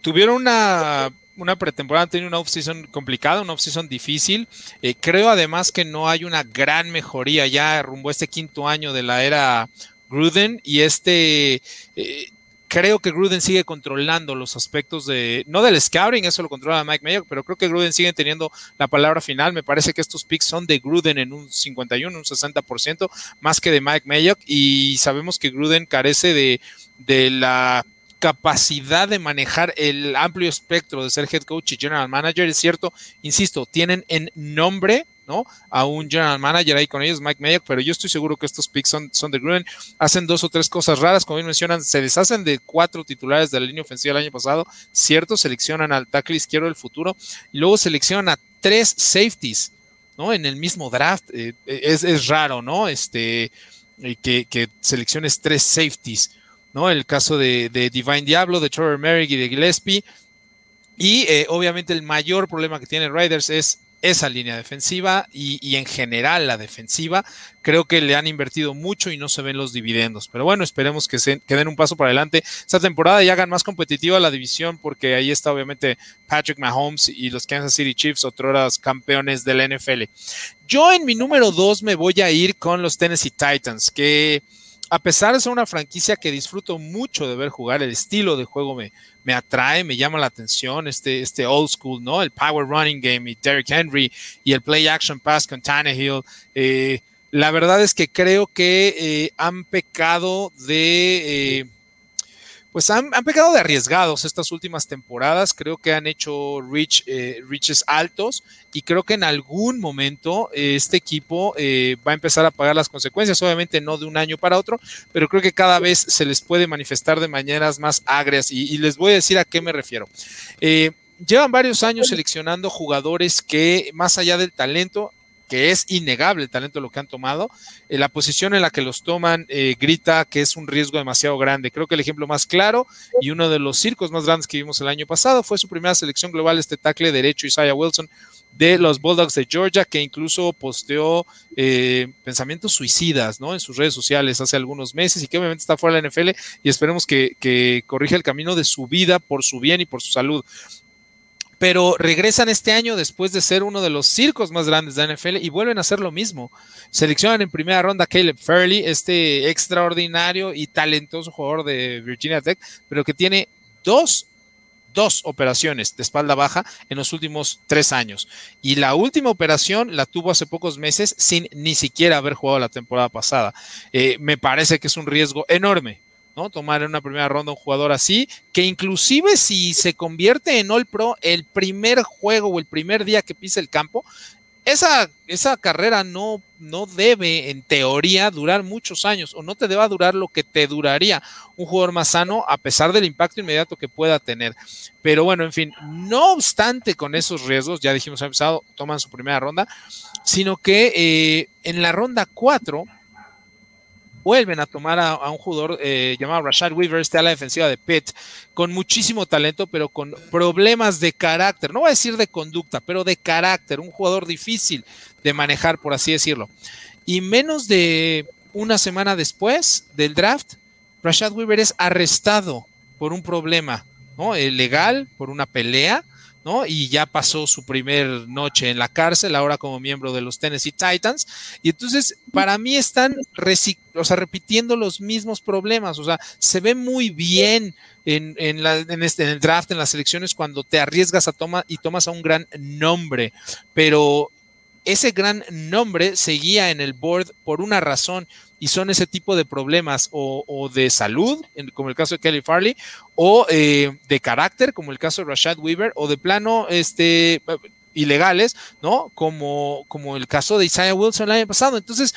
tuvieron una una pretemporada, tiene una off-season complicada, una off-season difícil. Eh, creo además que no hay una gran mejoría ya rumbo a este quinto año de la era Gruden y este... Eh, creo que Gruden sigue controlando los aspectos de, no del scouting, eso lo controla Mike Mayock, pero creo que Gruden sigue teniendo la palabra final. Me parece que estos picks son de Gruden en un 51, un 60%, más que de Mike Mayock, y sabemos que Gruden carece de, de la capacidad de manejar el amplio espectro de ser head coach y general manager. Es cierto, insisto, tienen en nombre ¿no? A un general manager ahí con ellos, Mike Mayock, pero yo estoy seguro que estos picks son, son de Gruden. Hacen dos o tres cosas raras, como bien mencionan, se deshacen de cuatro titulares de la línea ofensiva el año pasado, cierto, seleccionan al tackle izquierdo del futuro luego seleccionan a tres safeties, ¿no? En el mismo draft. Eh, es, es, raro, ¿no? Este, que, que selecciones tres safeties. ¿no? El caso de, de Divine Diablo, de Trevor Merrick y de Gillespie. Y eh, obviamente el mayor problema que tiene Riders es esa línea defensiva y, en general la defensiva. Creo que le han invertido mucho y no se ven los dividendos. Pero bueno, esperemos que, den un paso para adelante esta temporada y hagan más competitiva la división porque ahí está obviamente Patrick Mahomes y los Kansas City Chiefs, otros campeones de la NFL. Yo en mi número dos me voy a ir con los Tennessee Titans, que a pesar de ser una franquicia que disfruto mucho de ver jugar, el estilo de juego me, me atrae, me llama la atención, este, este old school, ¿no? El power running game y Derrick Henry y el play action pass con Tannehill. Eh, la verdad es que creo que eh, han pecado de... Eh, pues han, han, pecado de arriesgados estas últimas temporadas. Creo que han hecho reach, eh, reaches altos y creo que en algún momento eh, este equipo eh, va a empezar a pagar las consecuencias. Obviamente no de un año para otro, pero creo que cada vez se les puede manifestar de maneras más agrias y, y les voy a decir a qué me refiero. Eh, llevan varios años seleccionando jugadores que más allá del talento que es innegable el talento lo que han tomado, eh, la posición en la que los toman eh, grita que es un riesgo demasiado grande. Creo que el ejemplo más claro y uno de los circos más grandes que vimos el año pasado fue su primera selección global, este tackle derecho Isaiah Wilson de los Bulldogs de Georgia, que incluso posteó eh, pensamientos suicidas ¿no? en sus redes sociales hace algunos meses y que obviamente está fuera de la NFL y esperemos que, que corrija el camino de su vida por su bien y por su salud pero regresan este año después de ser uno de los circos más grandes de la NFL y vuelven a hacer lo mismo. Seleccionan en primera ronda a Caleb Fairley, este extraordinario y talentoso jugador de Virginia Tech, pero que tiene dos, dos operaciones de espalda baja en los últimos tres años. Y la última operación la tuvo hace pocos meses sin ni siquiera haber jugado la temporada pasada. Eh, me parece que es un riesgo enorme ¿no? Tomar en una primera ronda un jugador así, que inclusive si se convierte en All Pro el primer juego o el primer día que pisa el campo, esa, esa carrera no, no debe, en teoría, durar muchos años o no te deba durar lo que te duraría un jugador más sano a pesar del impacto inmediato que pueda tener. Pero bueno, en fin, no obstante con esos riesgos, ya dijimos, ha empezado, toman su primera ronda, sino que eh, en la ronda 4 vuelven a tomar a, un jugador eh, llamado Rashad Weaver, está a la defensiva de Pitt, con muchísimo talento, pero con problemas de carácter, no voy a decir de conducta, pero de carácter, un jugador difícil de manejar, por así decirlo. Y menos de una semana después del draft, Rashad Weaver es arrestado por un problema ¿no? Eh, legal, por una pelea, y ya pasó su primer noche en la cárcel, ahora como miembro de los Tennessee Titans. Y entonces, para mí están o sea, repitiendo los mismos problemas. O sea, se ve muy bien en, este, en el draft, en las elecciones, cuando te arriesgas a tomar y tomas a un gran nombre. Pero ese gran nombre seguía en el board por una razón y son ese tipo de problemas o, de salud, como el caso de Kelly Farley, o eh, de carácter, como el caso de Rashad Weaver, o de plano este, ilegales, ¿no? Como, como el caso de Isaiah Wilson el año pasado. Entonces,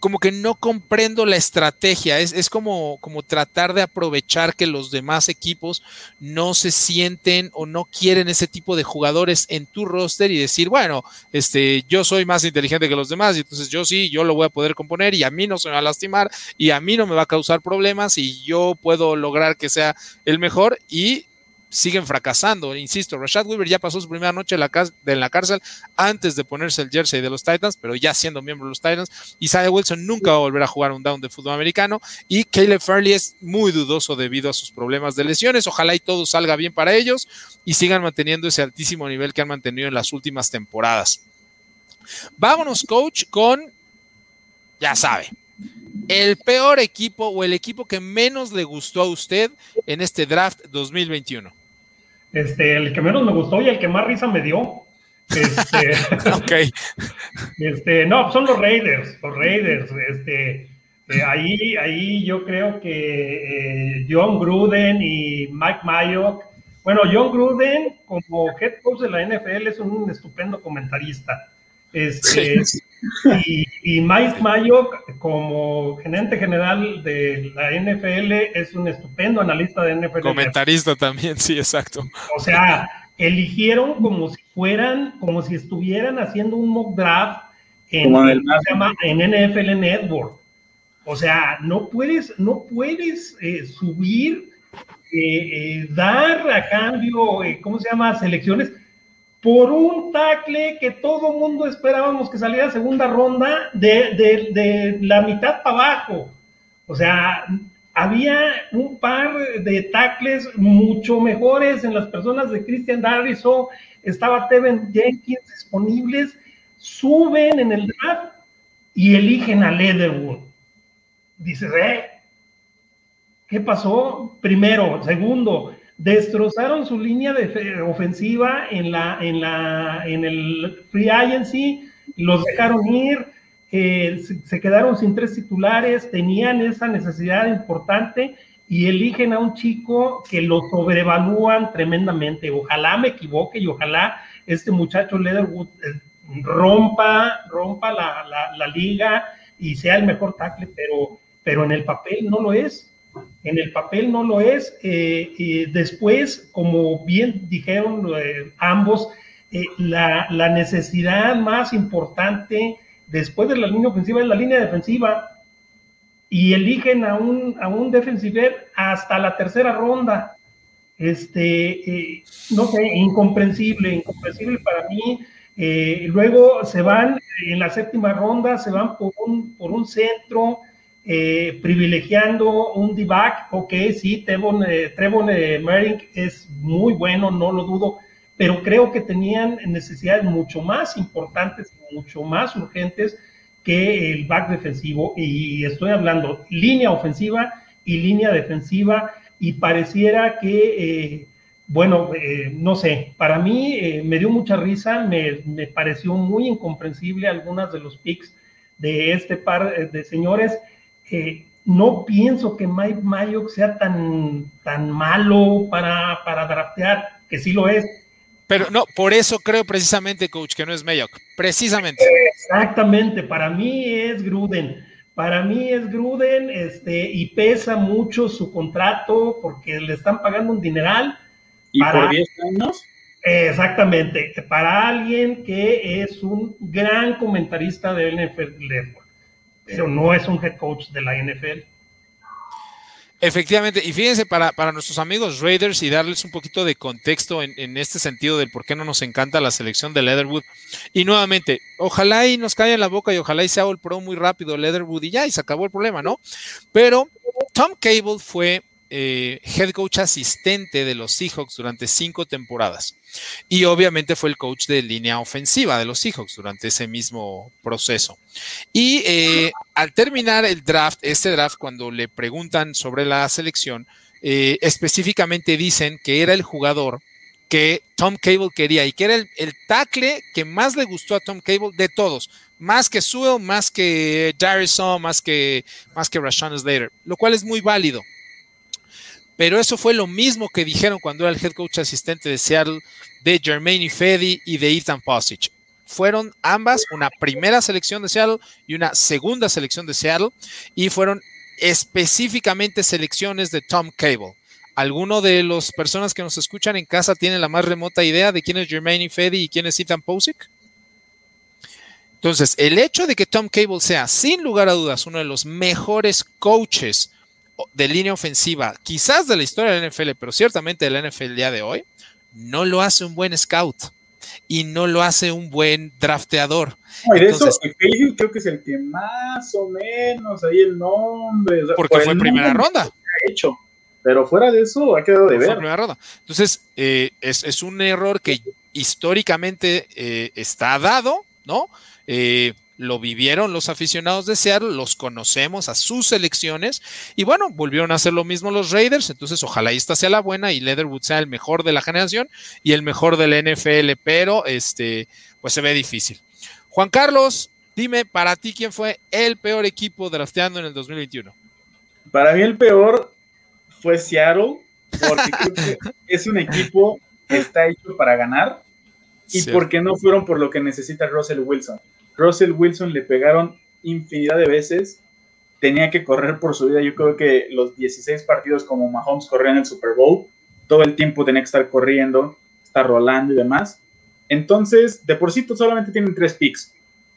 como que no comprendo la estrategia. Es, como, como tratar de aprovechar que los demás equipos no se sienten o no quieren ese tipo de jugadores en tu roster y decir, bueno, este, yo soy más inteligente que los demás y entonces yo sí, yo lo voy a poder componer y a mí no se me va a lastimar y a mí no me va a causar problemas y yo puedo lograr que sea el mejor y siguen fracasando. Insisto, Rashad Weaver ya pasó su primera noche en la, cárcel antes de ponerse el jersey de los Titans, pero ya siendo miembro de los Titans. Isaiah Wilson nunca va a volver a jugar un down de fútbol americano. Y Caleb Fairley es muy dudoso debido a sus problemas de lesiones. Ojalá y todo salga bien para ellos y sigan manteniendo ese altísimo nivel que han mantenido en las últimas temporadas. Vámonos, coach, con, ya sabe, el peor equipo o el equipo que menos le gustó a usted en este draft 2021. Este, el que menos me gustó y el que más risa me dio. Este, [LAUGHS] ok. Este, no, son los Raiders, los Raiders. Este, eh, ahí, ahí yo creo que eh, John Gruden y Mike Mayock. Bueno, John Gruden, como head coach de la NFL, es un estupendo comentarista. Este, y, Mike Mayock, como gerente general de la NFL, es un estupendo analista de NFL. Comentarista también, sí, exacto. O sea, eligieron como si fueran, como si estuvieran haciendo un mock draft en, en NFL Network. O sea, no puedes, no puedes eh, subir, eh, eh, dar a cambio, ¿cómo se llama? Selecciones por un tackle que todo mundo esperábamos que saliera segunda ronda de, la mitad para abajo. O sea, había un par de tackles mucho mejores en las personas de Christian Darriso, estaba Tevin Jenkins disponibles, suben en el draft y eligen a Leatherwood. Dices, eh, ¿qué pasó? Primero, segundo, destrozaron su línea de ofensiva en, la, en, la, en el free agency, los dejaron ir, eh, se, quedaron sin tres titulares, tenían esa necesidad importante y eligen a un chico que lo sobrevalúan tremendamente. Ojalá me equivoque y ojalá este muchacho Leatherwood eh, rompa, rompa la, la, la, liga y sea el mejor tackle, pero, pero en el papel no lo es en el papel no lo es. Eh, después, como bien dijeron eh, ambos, eh, la, necesidad más importante después de la línea ofensiva es la línea defensiva y eligen a un, a un defensiver hasta la tercera ronda. Este, no sé, incomprensible, incomprensible para mí. luego se van en la séptima ronda, se van por un, por un centro, eh, privilegiando un D-back, ok, sí, Trevon, eh, Trevon eh, es muy bueno, no lo dudo, pero creo que tenían necesidades mucho más importantes, mucho más urgentes que el back defensivo, y estoy hablando línea ofensiva y línea defensiva, y pareciera que, bueno, no sé, para mí me dio mucha risa, me, me, pareció muy incomprensible algunas de los picks de este par de señores, no pienso que Mike Mayock sea tan, tan malo para, para draftear, que sí lo es, Pero no, por eso creo precisamente, coach, que no es Mayock. Precisamente. Exactamente, para mí es Gruden. Para mí es Gruden, este, y pesa mucho su contrato porque le están pagando un dineral. ¿Y por 10 años? Exactamente, para alguien que es un gran comentarista del NFL pero no es un head coach de la NFL. Efectivamente, y fíjense, para, para, nuestros amigos Raiders y darles un poquito de contexto en, en, este sentido del por qué no nos encanta la selección de Leatherwood. Y nuevamente, ojalá y nos caiga en la boca y ojalá y se haga el pro muy rápido Leatherwood y ya, y se acabó el problema, ¿no? Pero Tom Cable fue eh, head coach asistente de los Seahawks durante cinco temporadas. Y obviamente fue el coach de línea ofensiva de los Seahawks durante ese mismo proceso. Y eh, al terminar el draft, este draft, cuando le preguntan sobre la selección, eh, específicamente dicen que era el jugador que Tom Cable quería y que era el, el, tackle que más le gustó a Tom Cable de todos, más que Sewell, más que Jarrison, más que, más que Rashawn Slater, lo cual es muy válido. Pero eso fue lo mismo que dijeron cuando era el head coach asistente de Seattle de Jermaine Fedi y de Ethan Posich. Fueron ambas una primera selección de Seattle y una segunda selección de Seattle y fueron específicamente selecciones de Tom Cable. ¿Alguno de las personas que nos escuchan en casa tiene la más remota idea de quién es Jermaine Fedi y quién es Ethan Posick? Entonces, el hecho de que Tom Cable sea, sin lugar a dudas, uno de los mejores coaches de línea ofensiva, quizás de la historia de la NFL, pero ciertamente de la NFL el día de hoy, no lo hace un buen scout y no lo hace un buen drafteador. No, y de Entonces, eso, creo que es el que más o menos ahí el nombre. porque por fue primera ronda. Hecho. Pero fuera de eso, ha quedado de ver. Primera ronda. Entonces, eh, es, es, un error que históricamente eh, está dado, ¿no? Eh, lo vivieron los aficionados de Seattle, los conocemos a sus selecciones y bueno, volvieron a hacer lo mismo los Raiders, entonces ojalá esta sea la buena y Leatherwood sea el mejor de la generación y el mejor del NFL, pero este, pues se ve difícil. Juan Carlos, dime para ti quién fue el peor equipo drafteando en el 2021. Para mí el peor fue Seattle, porque [LAUGHS] es un equipo que está hecho para ganar y porque no fueron por lo que necesita Russell Wilson. Russell Wilson le pegaron infinidad de veces, tenía que correr por su vida, yo creo que los 16 partidos como Mahomes corría en el Super Bowl, todo el tiempo tenía que estar corriendo, estar rolando y demás. Entonces, de por sí solamente tienen tres picks,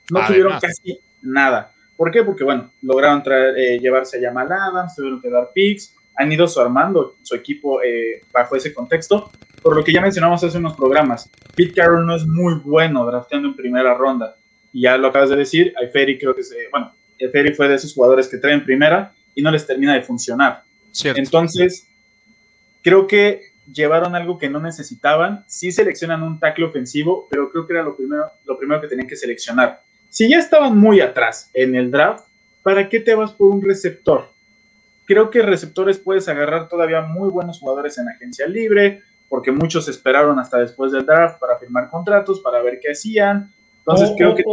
no tuvieron casi nada. ¿Por qué? Porque, bueno, lograron traer, eh, llevarse a Jamal Adams, tuvieron que dar picks, han ido su armando su equipo eh, bajo ese contexto, por lo que ya mencionamos hace unos programas. Pete Carroll no es muy bueno drafteando en primera ronda y ya lo acabas de decir, Ferry creo que, se, bueno, Ferry fue de esos jugadores que traen primera y no les termina de funcionar. Entonces, creo que llevaron algo que no necesitaban. Sí seleccionan un tackle ofensivo, pero creo que era lo primero, lo primero que tenían que seleccionar. Si ya estaban muy atrás en el draft, ¿para qué te vas por un receptor? Creo que receptores puedes agarrar todavía muy buenos jugadores en agencia libre, porque muchos esperaron hasta después del draft para firmar contratos, para ver qué hacían, entonces o, creo que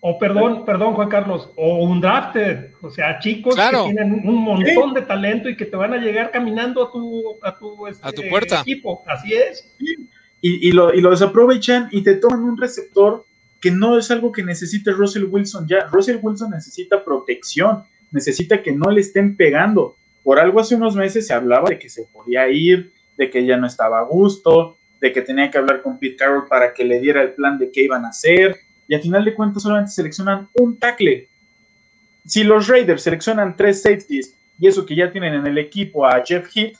O perdón, perdón, Juan Carlos, o un drafted, o sea, chicos que tienen un montón de talento y que te van a llegar caminando a tu, a tu, este, a tu puerta. equipo. Así es. Y, y, lo, y lo desaprovechan y te toman un receptor que no es algo que necesite Russell Wilson ya. Russell Wilson necesita protección, necesita que no le estén pegando. Por algo hace unos meses se hablaba de que se podía ir, de que ya no estaba a gusto, de que tenía que hablar con Pete Carroll para que le diera el plan de qué iban a hacer, y al final de cuentas solamente seleccionan un tackle. Si los Raiders seleccionan tres safeties, y eso que ya tienen en el equipo a Jeff Heath,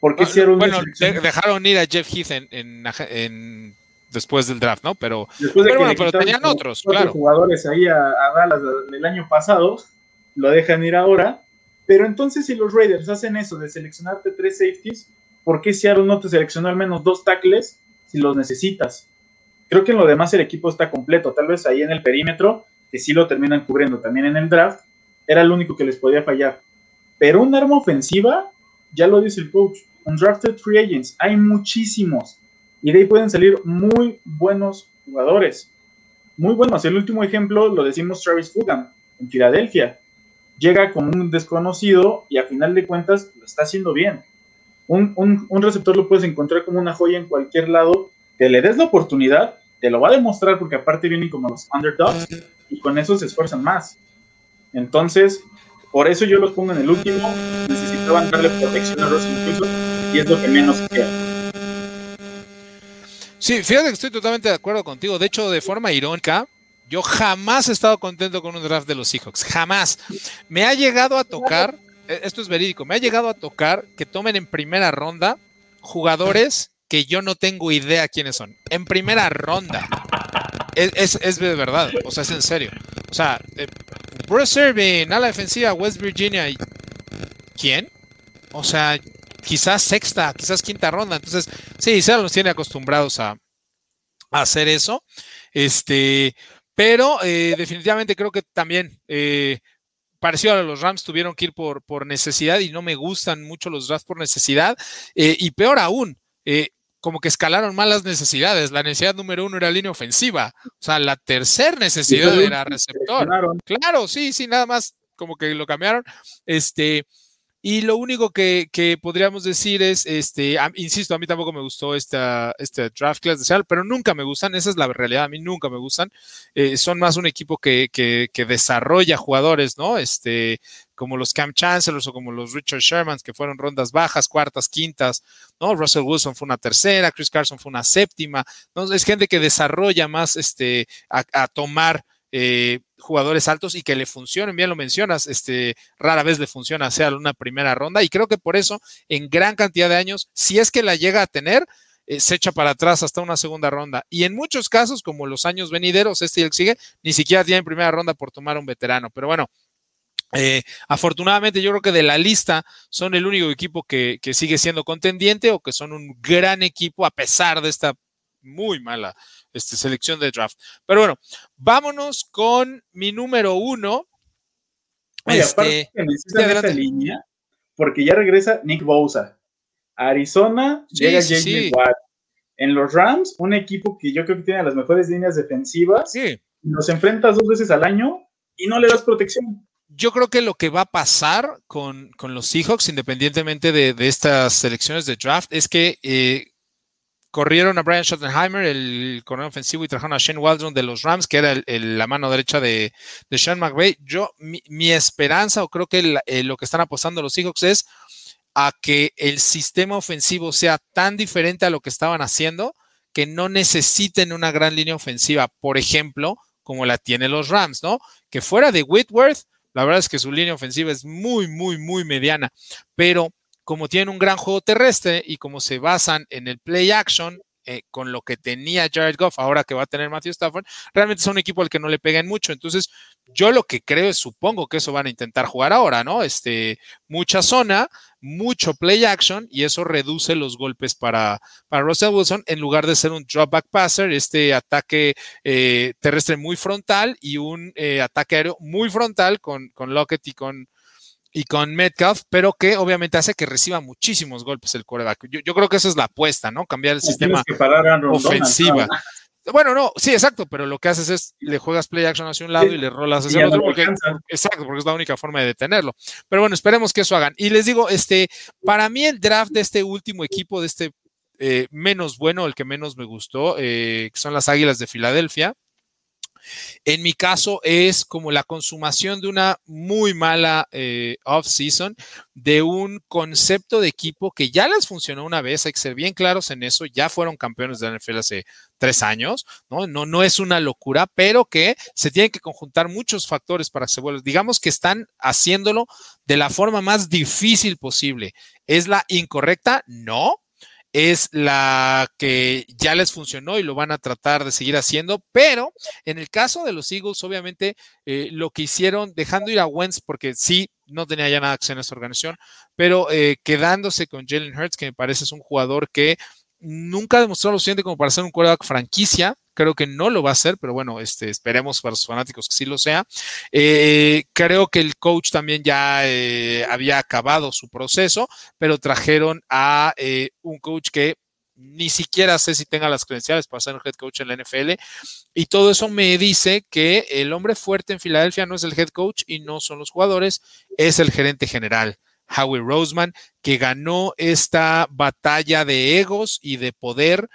¿por qué hicieron Bueno, dejaron ir a Jeff Heath en, después del draft, ¿no? Pero, pero, tenían otros, claro. jugadores ahí a, a Dallas del año pasado, lo dejan ir ahora. Pero entonces, si los Raiders hacen eso de seleccionarte tres safeties, ¿por qué Seattle no te seleccionó al menos dos tackles si los necesitas? Creo que en lo demás el equipo está completo. Tal vez ahí en el perímetro, que sí lo terminan cubriendo también en el draft, era el único que les podía fallar. Pero un arma ofensiva, ya lo dice el coach, un drafted free agents, hay muchísimos. Y de ahí pueden salir muy buenos jugadores. Muy buenos. El último ejemplo lo decimos Travis Fulgham en Filadelfia. Llega como un desconocido y a final de cuentas lo está haciendo bien un, un, receptor lo puedes encontrar como una joya en cualquier lado que le des la oportunidad, te lo va a demostrar porque aparte vienen como los underdogs y con eso se esfuerzan más. Entonces, por eso yo los pongo en el último. Necesitaban darle protección a Russell Wilson y es lo que menos queda. Sí, fíjate que estoy totalmente de acuerdo contigo. De hecho, de forma irónica, yo jamás he estado contento con un draft de los Seahawks. Jamás. Me ha llegado a tocar, esto es verídico, me ha llegado a tocar que tomen en primera ronda jugadores que yo no tengo idea quiénes son. En primera ronda. Es, de verdad, o sea, es en serio. O sea, eh, Bruce Irving a la defensiva, West Virginia. ¿Quién? O sea, quizás sexta, quizás quinta ronda. Entonces, sí, se los tiene acostumbrados a, hacer eso. Este, pero eh, definitivamente creo que también eh, parecido a los Rams tuvieron que ir por, por necesidad y no me gustan mucho los drafts por necesidad. y peor aún, como que escalaron mal las necesidades. La necesidad número uno era línea ofensiva. O sea, la tercera necesidad era receptor. Claro, sí, sí, nada más como que lo cambiaron. Este, y lo único que, podríamos decir es, este, insisto, a mí tampoco me gustó esta, este draft class de Seattle, pero nunca me gustan, esa es la realidad, a mí nunca me gustan. Eh, son más un equipo que, desarrolla jugadores, ¿no? Este, como los Cam Chancellors o como los Richard Shermans, que fueron rondas bajas, cuartas, quintas, ¿no? Russell Wilson fue una tercera, Chris Carson fue una séptima, ¿no? Es gente que desarrolla más, este, a tomar eh, jugadores altos y que le funcionen, bien lo mencionas, este, rara vez le funciona sea una primera ronda y creo que por eso en gran cantidad de años, si es que la llega a tener, eh, se echa para atrás hasta una segunda ronda. Y en muchos casos, como los años venideros, este y el sigue, ni siquiera tiene primera ronda por tomar un veterano. Pero bueno, eh, afortunadamente yo creo que de la lista son el único equipo que, que, sigue siendo contendiente o que son un gran equipo a pesar de esta muy mala este, selección de draft. Pero bueno, vámonos con mi número uno. Oye, este, esta línea, porque ya regresa Nick Bosa. Arizona llega J.J. Watt. En los Rams, un equipo que yo creo que tiene las mejores líneas defensivas. Sí. Los enfrentas dos veces al año y no le das protección. Yo creo que lo que va a pasar con, los Seahawks, independientemente de, estas selecciones de draft, es que eh, corrieron a Brian Schottenheimer, el corredor ofensivo, y trajeron a Shane Waldron de los Rams, que era la mano derecha de, de Sean McVay. Yo, mi, esperanza, o creo que eh, lo que están apostando los Seahawks es a que el sistema ofensivo sea tan diferente a lo que estaban haciendo que no necesiten una gran línea ofensiva, por ejemplo, como la tienen los Rams, ¿no? Que fuera de Whitworth, la verdad es que su línea ofensiva es muy, muy, muy mediana, pero como tienen un gran juego terrestre y como se basan en el play action, eh, con lo que tenía Jared Goff, ahora que va a tener Matthew Stafford, realmente son un equipo al que no le pegan mucho. Entonces, yo lo que creo es, supongo que eso van a intentar jugar ahora, ¿no? Este, mucha zona, mucho play action y eso reduce los golpes para, para Russell Wilson en lugar de ser un drop back passer, este ataque eh, terrestre muy frontal y un eh, ataque aéreo muy frontal con, con Lockett y con, y con Metcalf, pero que obviamente hace que reciba muchísimos golpes el coreback. Yo, creo que esa es la apuesta, ¿no? Cambiar el sistema ofensiva. [LAUGHS] Bueno, no, sí, exacto, pero lo que haces es le juegas play action hacia un lado y le rolas hacia el otro, porque, exacto, porque es la única forma de detenerlo. Pero bueno, esperemos que eso hagan. Y les digo, este, para mí el draft de este último equipo, de este eh, menos bueno, el que menos me gustó, eh, que son las Águilas de Filadelfia, en mi caso es como la consumación de una muy mala eh, off-season, de un concepto de equipo que ya les funcionó una vez, hay que ser bien claros en eso, ya fueron campeones de la NFL hace tres años, ¿no? No, no es una locura, pero que se tienen que conjuntar muchos factores para que se vuelva. Digamos que están haciéndolo de la forma más difícil posible. ¿Es la incorrecta? No, es la que ya les funcionó y lo van a tratar de seguir haciendo, pero en el caso de los Eagles, obviamente, eh, lo que hicieron, dejando ir a Wentz, porque sí, no tenía ya nada que hacer en esa organización, pero eh, quedándose con Jalen Hurts, que me parece es un jugador que nunca ha demostrado lo suficiente como para ser un quarterback franquicia, creo que no lo va a hacer, pero bueno, este, esperemos para sus fanáticos que sí lo sea. Eh, creo que el coach también ya eh, había acabado su proceso, pero trajeron a eh, un coach que ni siquiera sé si tenga las credenciales para ser el head coach en la NFL. Y todo eso me dice que el hombre fuerte en Filadelfia no es el head coach y no son los jugadores, es el gerente general. Howie Roseman, que ganó esta batalla de egos y de poder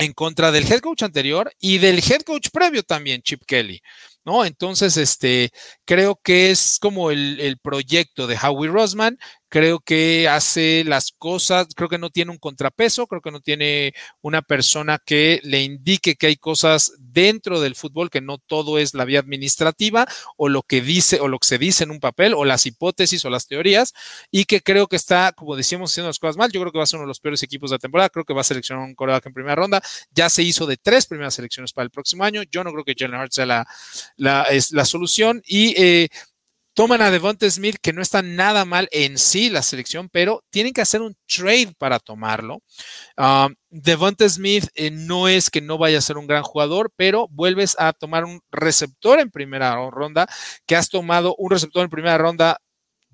en contra del head coach anterior y del head coach previo también, Chip Kelly. ¿No? Entonces, este, creo que es como el, el proyecto de Howie Rosman, creo que hace las cosas, creo que no tiene un contrapeso, creo que no tiene una persona que le indique que hay cosas dentro del fútbol, que no todo es la vía administrativa o lo que dice o lo que se dice en un papel o las hipótesis o las teorías y que creo que está, como decíamos, haciendo las cosas mal. Yo creo que va a ser uno de los peores equipos de la temporada, creo que va a seleccionar un coreback en primera ronda. Ya se hizo de tres primeras selecciones para el próximo año. Yo no creo que Jalen Hurts sea la, la, es la solución y eh, Toman a Devonta Smith, que no está nada mal en sí la selección, pero tienen que hacer un trade para tomarlo. Um, Devonta Smith eh, no es que no vaya a ser un gran jugador, pero vuelves a tomar un receptor en primera ronda, que has tomado un receptor en primera ronda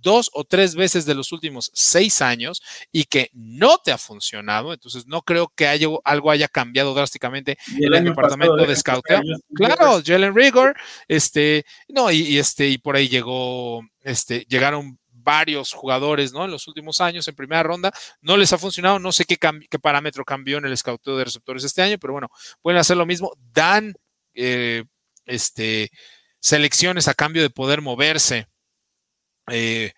dos o tres veces de los últimos seis años y que no te ha funcionado. Entonces, no creo que haya, algo haya cambiado drásticamente en el departamento de scouting. Claro, Jalen Rigor, este, no, y, este, y por ahí llegó, este, llegaron varios jugadores, ¿no? En los últimos años, en primera ronda, no les ha funcionado, no sé qué, qué parámetro cambió en el scouteo de receptores este año, pero bueno, pueden hacer lo mismo, dan eh, este, selecciones a cambio de poder moverse eh,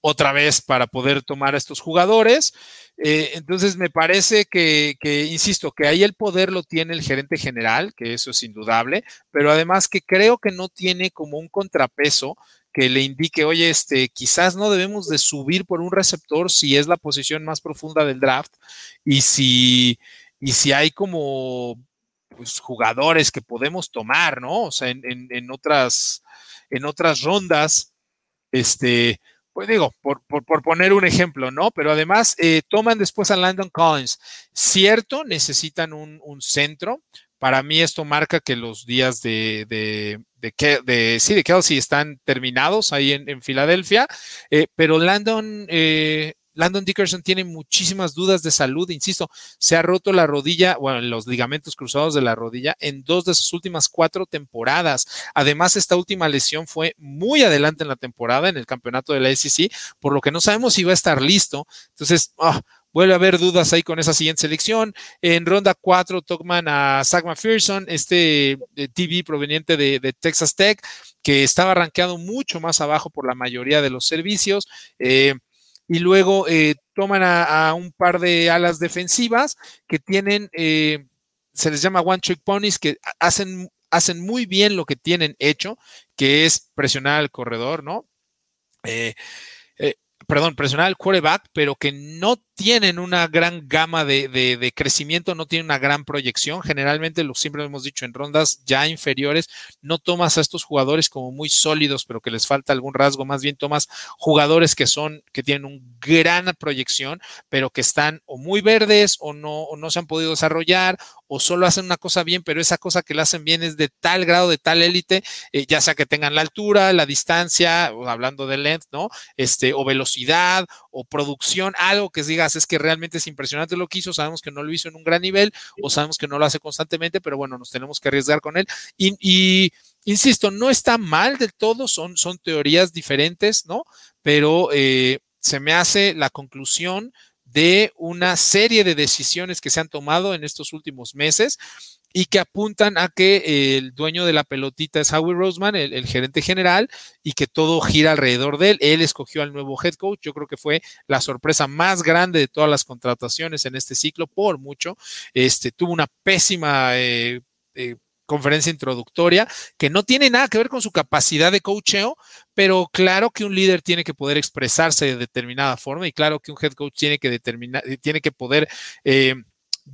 otra vez para poder tomar a estos jugadores. Eh, entonces me parece que, insisto, que ahí el poder lo tiene el gerente general, que eso es indudable, pero además que creo que no tiene como un contrapeso que le indique, oye, este, quizás no debemos de subir por un receptor si es la posición más profunda del draft y si, y si hay como pues, jugadores que podemos tomar, ¿no? O sea, en otras, en otras rondas este, pues digo, por, poner un ejemplo, ¿no? Pero además eh, toman después a Landon Collins. Cierto, necesitan un, centro. Para mí esto marca que los días de, de, de, sí, de Kelsey están terminados ahí en, Filadelfia, eh, pero Landon eh, Landon Dickerson tiene muchísimas dudas de salud, insisto, se ha roto la rodilla, bueno, los ligamentos cruzados de la rodilla en dos de sus últimas cuatro temporadas. Además, esta última lesión fue muy adelante en la temporada, en el campeonato de la SEC, por lo que no sabemos si va a estar listo. Entonces, ah, vuelve a haber dudas ahí con esa siguiente selección. En ronda 4, Tokman a Zach McPherson, este eh, TV proveniente de, Texas Tech, que estaba rankeado mucho más abajo por la mayoría de los servicios. Eh, y luego eh, toman a, un par de alas defensivas que tienen, eh, se les llama one trick ponies, que hacen, hacen muy bien lo que tienen hecho, que es presionar al corredor, ¿no? Eh, perdón, presionar al quarterback, pero que no tienen una gran gama de, crecimiento, no tienen una gran proyección. Generalmente, lo siempre hemos dicho, en rondas ya inferiores, no tomas a estos jugadores como muy sólidos, pero que les falta algún rasgo, más bien tomas jugadores que son, que tienen una gran proyección, pero que están o muy verdes o no, o no se han podido desarrollar o solo hacen una cosa bien, pero esa cosa que la hacen bien es de tal grado, de tal élite, eh, ya sea que tengan la altura, la distancia, hablando de length, ¿no? Este, o velocidad, o producción, algo que digas es que realmente es impresionante lo que hizo, sabemos que no lo hizo en un gran nivel, o sabemos que no lo hace constantemente, pero bueno, nos tenemos que arriesgar con él. Y, insisto, no está mal del todo, son, son teorías diferentes, ¿no? Pero eh, se me hace la conclusión de una serie de decisiones que se han tomado en estos últimos meses y que apuntan a que el dueño de la pelotita es Howie Roseman, el, gerente general, y que todo gira alrededor de él. Él escogió al nuevo head coach. Yo creo que fue la sorpresa más grande de todas las contrataciones en este ciclo, por mucho. Este, tuvo una pésima eh, eh, conferencia introductoria, que no tiene nada que ver con su capacidad de coacheo, pero claro que un líder tiene que poder expresarse de determinada forma y claro que un head coach tiene que determinar, tiene que poder eh,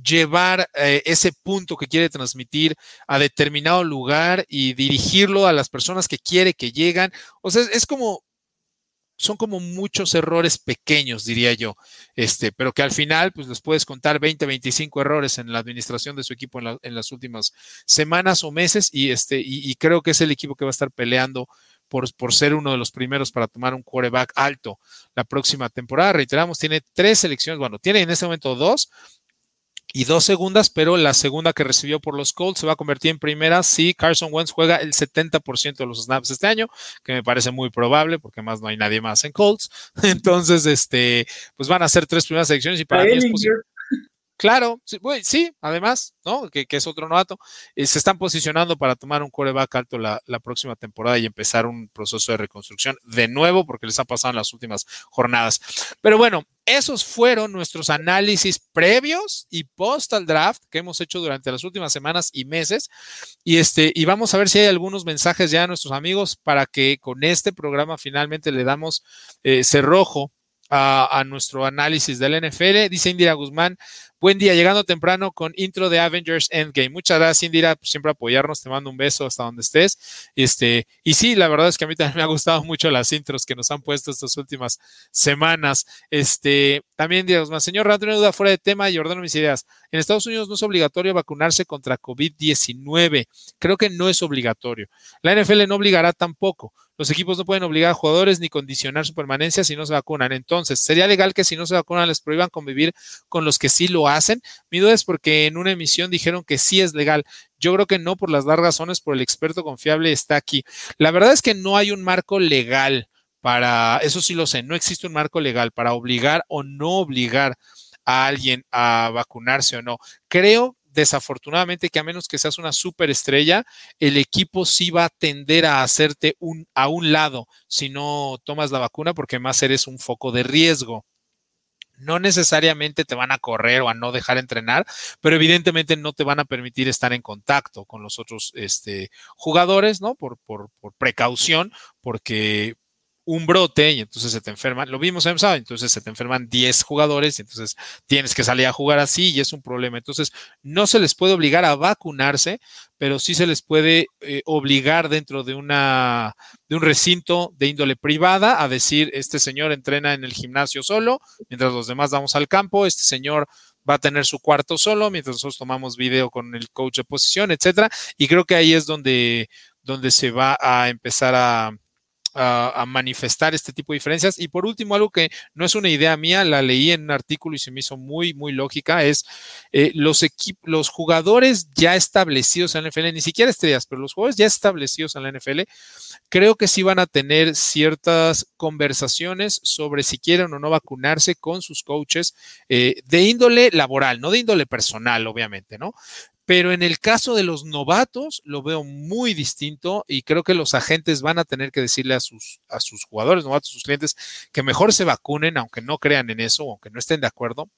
llevar eh, ese punto que quiere transmitir a determinado lugar y dirigirlo a las personas que quiere que llegan. O sea, es como son como muchos errores pequeños, diría yo, este, pero que al final, pues les puedes contar 20, 25 errores en la administración de su equipo en, las últimas semanas o meses y, este, y, creo que es el equipo que va a estar peleando por, por, ser uno de los primeros para tomar un quarterback alto la próxima temporada. Reiteramos, tiene tres selecciones, bueno, tiene en este momento dos, y dos segundas, pero la segunda que recibió por los Colts se va a convertir en primera si Carson Wentz juega el 70% de los snaps este año, que me parece muy probable porque más no hay nadie más en Colts. [LAUGHS] Entonces, este, pues van a ser tres primeras selecciones y para mí es posible. Claro, sí, además, ¿no? Que, es otro novato. Eh, se están posicionando para tomar un coreback alto la, próxima temporada y empezar un proceso de reconstrucción de nuevo, porque les ha pasado en las últimas jornadas. Pero bueno, esos fueron nuestros análisis previos y post al draft que hemos hecho durante las últimas semanas y meses. Y este, y vamos a ver si hay algunos mensajes ya a nuestros amigos para que con este programa finalmente le damos eh, cerrojo a, nuestro análisis del NFL. Dice Indira Guzmán, buen día, llegando temprano con intro de Avengers Endgame. Muchas gracias, Indira, por siempre apoyarnos. Te mando un beso hasta donde estés. Este, y sí, la verdad es que a mí también me ha gustado mucho las intros que nos han puesto estas últimas semanas. Este, también Indira Guzmán, señor Rato, una duda fuera de tema y ordeno mis ideas. En Estados Unidos no es obligatorio vacunarse contra COVID-19. Creo que no es obligatorio. La NFL no obligará tampoco. Los equipos no pueden obligar a jugadores ni condicionar su permanencia si no se vacunan. Entonces, ¿sería legal que si no se vacunan les prohíban convivir con los que sí lo hacen? Mi duda es porque en una emisión dijeron que sí es legal. Yo creo que no por las largas razones, por el experto confiable está aquí. La verdad es que no hay un marco legal para, eso sí lo sé, no existe un marco legal para obligar o no obligar a alguien a vacunarse o no. Creo desafortunadamente que a menos que seas una superestrella, el equipo sí va a tender a hacerte un, a un lado si no tomas la vacuna porque más eres un foco de riesgo. No necesariamente te van a correr o a no dejar entrenar, pero evidentemente no te van a permitir estar en contacto con los otros este, jugadores, ¿no? Por, precaución, porque un brote y entonces se te enferman, lo vimos en sábado, entonces se te enferman 10 jugadores y entonces tienes que salir a jugar así y es un problema. Entonces no se les puede obligar a vacunarse, pero sí se les puede eh, obligar dentro de, una, de un recinto de índole privada a decir, este señor entrena en el gimnasio solo, mientras los demás vamos al campo, este señor va a tener su cuarto solo, mientras nosotros tomamos video con el coach de posición, etcétera. Y creo que ahí es donde, donde se va a empezar a a, manifestar este tipo de diferencias. Y por último, algo que no es una idea mía, la leí en un artículo y se me hizo muy, muy lógica, es eh, los, los jugadores ya establecidos en la NFL, ni siquiera estrellas, pero los jugadores ya establecidos en la NFL, creo que sí van a tener ciertas conversaciones sobre si quieren o no vacunarse con sus coaches eh, de índole laboral, no de índole personal, obviamente, ¿no? Pero en el caso de los novatos lo veo muy distinto y creo que los agentes van a tener que decirle a sus, a sus jugadores novatos, sus clientes, que mejor se vacunen, aunque no crean en eso, aunque no estén de acuerdo,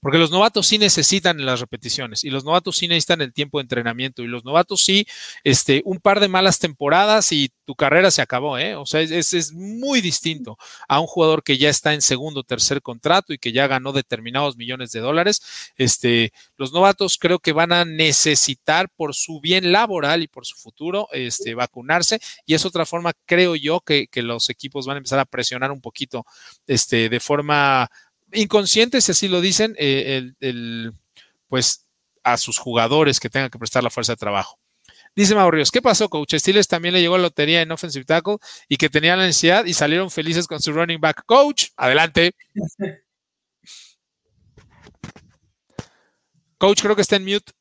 porque los novatos sí necesitan las repeticiones y los novatos sí necesitan el tiempo de entrenamiento y los novatos sí, este, un par de malas temporadas y tu carrera se acabó, ¿eh? O sea, es, es muy distinto a un jugador que ya está en segundo o tercer contrato y que ya ganó determinados millones de dólares. Este, los novatos creo que van a necesitar por su bien laboral y por su futuro, este, vacunarse y es otra forma, creo yo, que, que los equipos van a empezar a presionar un poquito, este, de forma inconscientes, si así lo dicen, eh, el, pues a sus jugadores que tengan que prestar la fuerza de trabajo. Dice Maurios, ¿qué pasó, coach? Steelers también le llegó la lotería en offensive tackle y que tenían la necesidad y salieron felices con su running back. Coach, adelante. coach, creo que está en mute.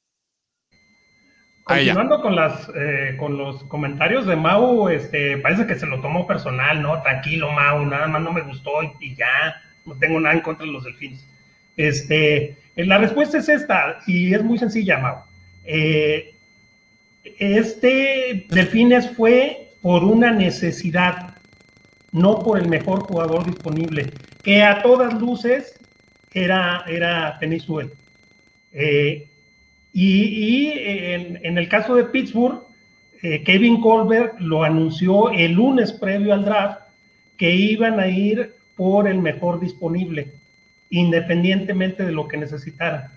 Continuando con las eh, con los comentarios de Mau, este, parece que se lo tomó personal, ¿no? Tranquilo, Mau, nada más no me gustó y ya no tengo nada en contra de los delfines. Este, eh, la respuesta es esta, y es muy sencilla, Mau. Eh, este Delfines fue por una necesidad, no por el mejor jugador disponible, que a todas luces era, era eh, y, en, el caso de Pittsburgh, Kevin Colbert lo anunció el lunes previo al draft que iban a ir por el mejor disponible, independientemente de lo que necesitaran.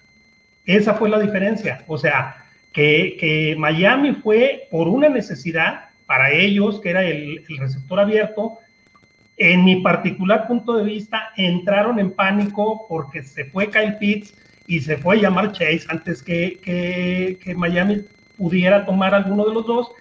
Esa fue la diferencia. O sea, que, Miami fue por una necesidad para ellos, que era el, receptor abierto. En mi particular punto de vista, entraron en pánico porque se fue Kyle Pitts y se fue a llamar Chase antes que, que Miami pudiera tomar alguno de los dos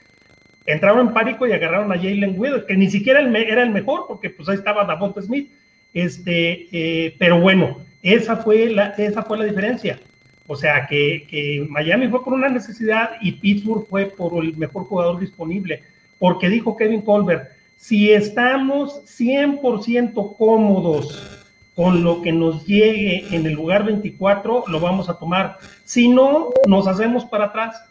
entraron en pánico y agarraron a Jalen Widow, que ni siquiera era el mejor, porque pues ahí estaba Davonte Smith. Este, eh, pero bueno, esa fue, la, esa fue la diferencia. O sea, que, que, Miami fue por una necesidad y Pittsburgh fue por el mejor jugador disponible. Porque dijo Kevin Colbert, si estamos 100% cómodos con lo que nos llegue en el lugar 24, lo vamos a tomar. Si no, nos hacemos para atrás.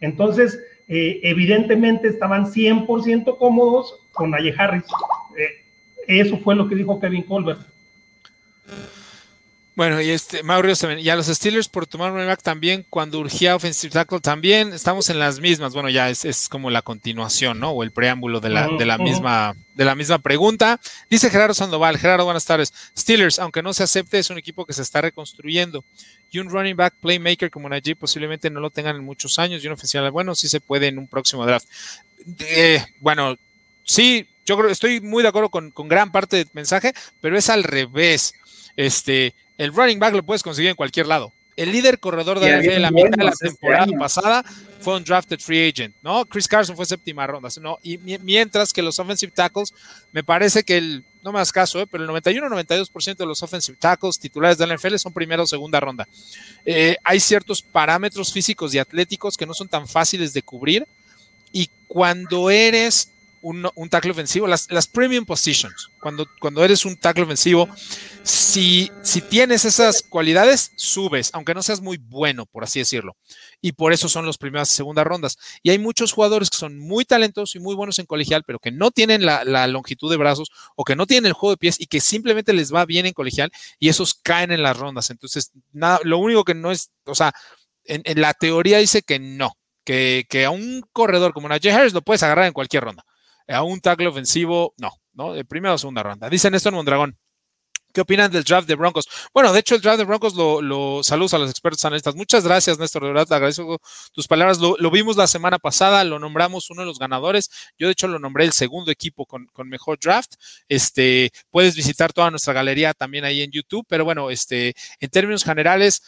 Entonces, eh, evidentemente estaban 100% cómodos con Naye Harris. Eh, eso fue lo que dijo Kevin Colbert. Bueno, y este, Mauricio y a los Steelers por tomar un back también, cuando urgía offensive tackle también, estamos en las mismas, bueno, ya es, es como la continuación, ¿no? O el preámbulo de la, de la misma, de la misma pregunta. Dice Gerardo Sandoval, Gerardo, buenas tardes. Steelers, aunque no se acepte, es un equipo que se está reconstruyendo. Y un running back playmaker como Najee posiblemente no lo tengan en muchos años, y un oficial, bueno, sí se puede en un próximo draft. Eh, bueno, sí, yo creo, estoy muy de acuerdo con, con gran parte del mensaje, pero es al revés. Este, el running back lo puedes conseguir en cualquier lado. El líder corredor de la la mitad de la este temporada pasada fue un drafted free agent, ¿no? Chris Carson fue séptima ronda, ¿no? Y mientras que los offensive tackles, me parece que el, no me das caso, ¿eh? pero el 91-92% de los offensive tackles titulares de la NFL son primera o segunda ronda. Eh, hay ciertos parámetros físicos y atléticos que no son tan fáciles de cubrir y cuando eres un, un tackle ofensivo, las, las, premium positions, cuando, cuando eres un tackle ofensivo, si, si tienes esas cualidades, subes, aunque no seas muy bueno, por así decirlo. Y por eso son los primeras y segundas rondas. Y hay muchos jugadores que son muy talentosos y muy buenos en colegial, pero que no tienen la, longitud de brazos o que no tienen el juego de pies y que simplemente les va bien en colegial y esos caen en las rondas. Entonces, nada, lo único que no es, o sea, en, la teoría dice que no, que, que, a un corredor como Najee Harris lo puedes agarrar en cualquier ronda a un tackle ofensivo, no, ¿no? De primera o segunda ronda. Dice Néstor Mondragón. ¿Qué opinan del draft de Broncos? Bueno, de hecho, el draft de Broncos lo, saludos a los expertos analistas. Muchas gracias, Néstor. De verdad, te agradezco tus palabras. Lo, vimos la semana pasada, lo nombramos uno de los ganadores. Yo, de hecho, lo nombré el segundo equipo con, con, mejor draft. Este, puedes visitar toda nuestra galería también ahí en YouTube. Pero bueno, este, en términos generales,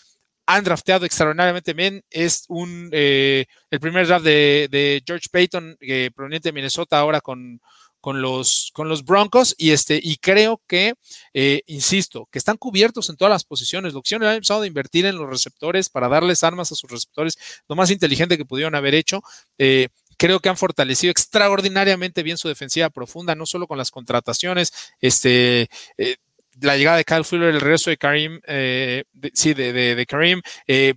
han drafteado extraordinariamente bien. Es un eh, el primer draft de, de George Payton, eh, proveniente de Minnesota, ahora con, con, los, con los Broncos. Y, este, y creo que, eh, insisto, que están cubiertos en todas las posiciones. Lo que han empezado a invertir en los receptores para darles armas a sus receptores, lo más inteligente que pudieron haber hecho. Eh, creo que han fortalecido extraordinariamente bien su defensiva profunda, no solo con las contrataciones, este, eh, la llegada de Kyle Fuller, el regreso de Karim, eh, sí, de, de, Karim,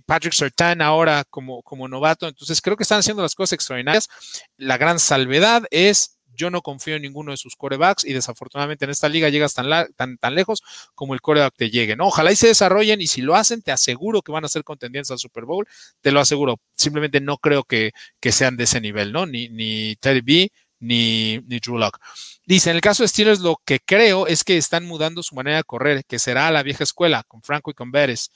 Patrick Sertan ahora como, como novato. Entonces creo que están haciendo las cosas extraordinarias. La gran salvedad es yo no confío en ninguno de sus corebacks y desafortunadamente en esta liga llegas tan, tan, tan lejos como el coreback te llegue. Ojalá y se desarrollen y si lo hacen, te aseguro que van a ser contendientes al Super Bowl. Te lo aseguro. Simplemente no creo que, que sean de ese nivel, ¿no? Ni, ni Teddy B, ni, ni Drew Lock. Dice, en el caso de Steelers, lo que creo es que están mudando su manera de correr, que será a la vieja escuela, con Franco y con Beres.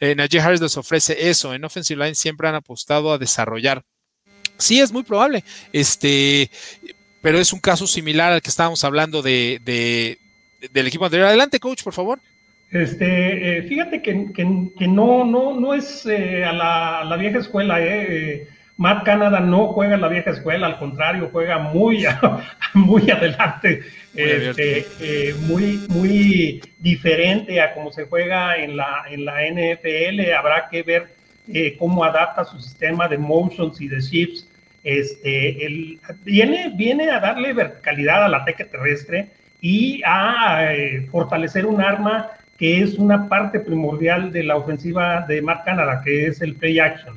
Eh, Najee Harris les ofrece eso. En Offensive Line siempre han apostado a desarrollar. Sí, es muy probable. Este, pero es un caso similar al que estábamos hablando de, de del equipo anterior. Adelante, coach, por favor. Este, eh, fíjate que, que, que, no, no, no es eh, a, la, a, la, vieja escuela, eh. Matt Canada no juega en la vieja escuela, al contrario, juega muy, [LAUGHS] muy adelante, muy, este, eh, muy, muy, diferente a cómo se juega en la, en la NFL. Habrá que ver eh, cómo adapta su sistema de motions y de shifts. Este, el, viene, viene a darle verticalidad al ataque terrestre y a eh, fortalecer un arma que es una parte primordial de la ofensiva de Matt Canada, que es el play action.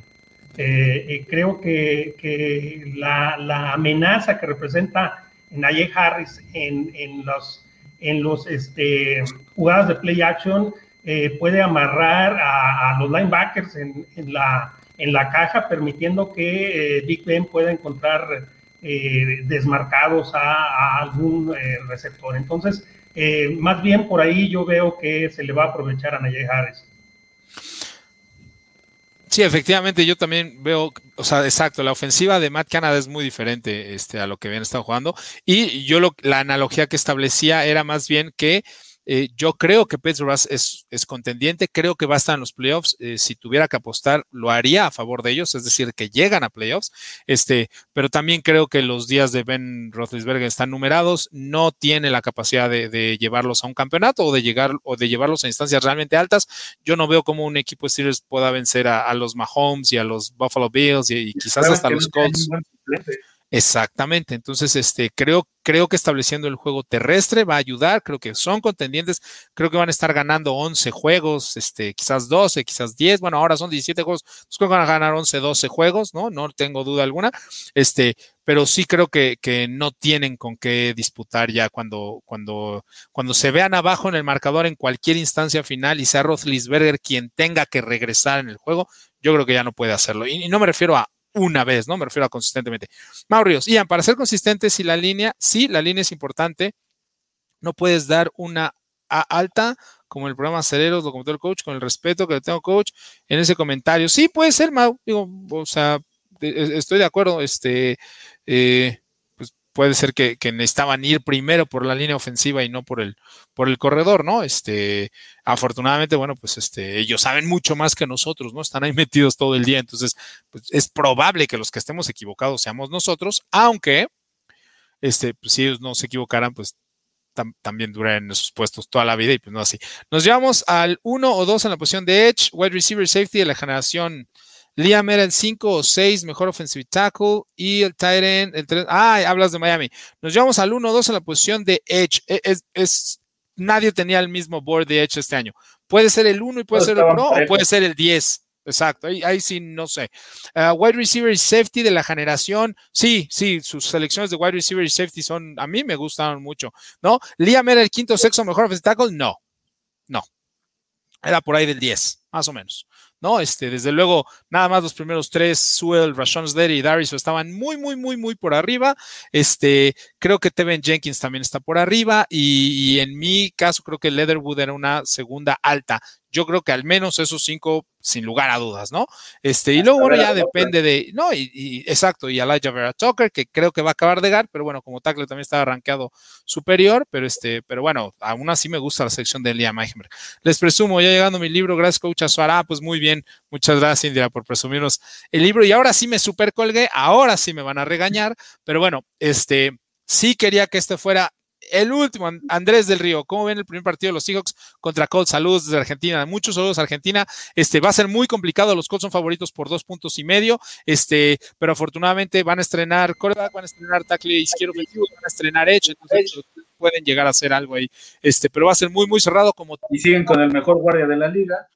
Eh, eh, creo que, que la, la, amenaza que representa Naye Harris en, en, los, en los este, jugadas de play action puede amarrar a, a los linebackers en, en, la, en la caja, permitiendo que eh, Big Ben pueda encontrar eh, desmarcados a, algún receptor. Entonces, más bien por ahí yo veo que se le va a aprovechar a Naye Harris. Sí, efectivamente, yo también veo, o sea, exacto, la ofensiva de Matt Canada es muy diferente este, a lo que habían estado jugando. Y yo lo, la analogía que establecía era más bien que eh, yo creo que Petrobras es, es, contendiente, creo que va a estar en los playoffs. Eh, si tuviera que apostar, lo haría a favor de ellos, es decir, que llegan a playoffs. Este, pero también creo que los días de Ben Roethlisberger están numerados, no tiene la capacidad de, de, llevarlos a un campeonato o de llegar o de llevarlos a instancias realmente altas. Yo no veo cómo un equipo de Steelers pueda vencer a, a los Mahomes y a los Buffalo Bills y, y quizás hasta los Colts. Exactamente. Entonces, este, creo, creo que estableciendo el juego terrestre va a ayudar. Creo que son contendientes. Creo que van a estar ganando 11 juegos, este, quizás 12, quizás 10. Bueno, ahora son 17 juegos. Pues creo que van a ganar 11, 12 juegos, ¿no? No tengo duda alguna. Este, pero sí creo que, que no tienen con qué disputar ya cuando, cuando, cuando se vean abajo en el marcador en cualquier instancia final y sea Rothlisberger quien tenga que regresar en el juego. Yo creo que ya no puede hacerlo. y no me refiero a una vez, ¿no? Me refiero a consistentemente. Maurios, Ian, para ser consistente, si la línea, sí, la línea es importante, no puedes dar una A alta como el programa Cereros, lo comentó el coach, con el respeto que le tengo, coach, en ese comentario. Sí, puede ser, Mau, digo, o sea, estoy de acuerdo, este, eh, puede ser que, necesitaban ir primero por la línea ofensiva y no por el, por el corredor, ¿no? Este, afortunadamente, bueno, pues este, ellos saben mucho más que nosotros, ¿no? Están ahí metidos todo el día, entonces, pues, es probable que los que estemos equivocados seamos nosotros, aunque, este, pues, si ellos no se equivocaran, pues también duran en esos puestos toda la vida y pues no así. Nos llevamos al 1 o 2 en la posición de Edge, wide receiver safety de la generación Liam era el 5 o 6, mejor offensive tackle. Y el Titan, el 3. Ah, hablas de Miami. Nos llevamos al 1-2 en la posición de Edge. E, es, nadie tenía el mismo board de Edge este año. Puede ser el 1 y puede ser el Pro o puede ser el 10. Exacto, ahí, sí no sé. Uh, wide receiver y safety de la generación, sí, sí, sus selecciones de wide receiver y safety son, a mí me gustaron mucho, ¿no? Liam era el quinto sexo mejor offensive tackle, no, no. Era por ahí del 10, más o menos. ¿No? Este, desde luego, nada más los primeros tres, Sewell, Rashon Slater y Darius estaban muy, muy, muy, muy por arriba. Este, creo que Tevin Jenkins también está por arriba y en mi caso creo que Leatherwood era una segunda alta. Yo creo que al menos esos cinco sin lugar a dudas, ¿no? Este, y luego, bueno, ya depende de, no, y, exacto, y Elijah Vera Tucker, que creo que va a acabar de gar, pero bueno, como tackle también estaba arranqueado superior, pero este, pero bueno, aún así me gusta la sección de Liam Eichberg. Les presumo, ya llegando mi libro, gracias, coach Azuara, pues muy bien, muchas gracias, Indira, por presumirnos el libro, y ahora sí me super colgué, ahora sí me van a regañar, pero bueno, este, sí quería que este fuera el último, Andrés del Río, ¿cómo ven el primer partido de los Seahawks contra Colts? Saludos desde Argentina, muchos saludos Argentina. Este va a ser muy complicado, los Colts son favoritos por dos puntos y medio, este, pero afortunadamente van a estrenar coreback, van a estrenar tackle izquierdo ofensivo, van a estrenar Edge, entonces pueden llegar a hacer algo ahí. Este, pero va a ser muy, muy cerrado como. Y siguen con el mejor guardia de la liga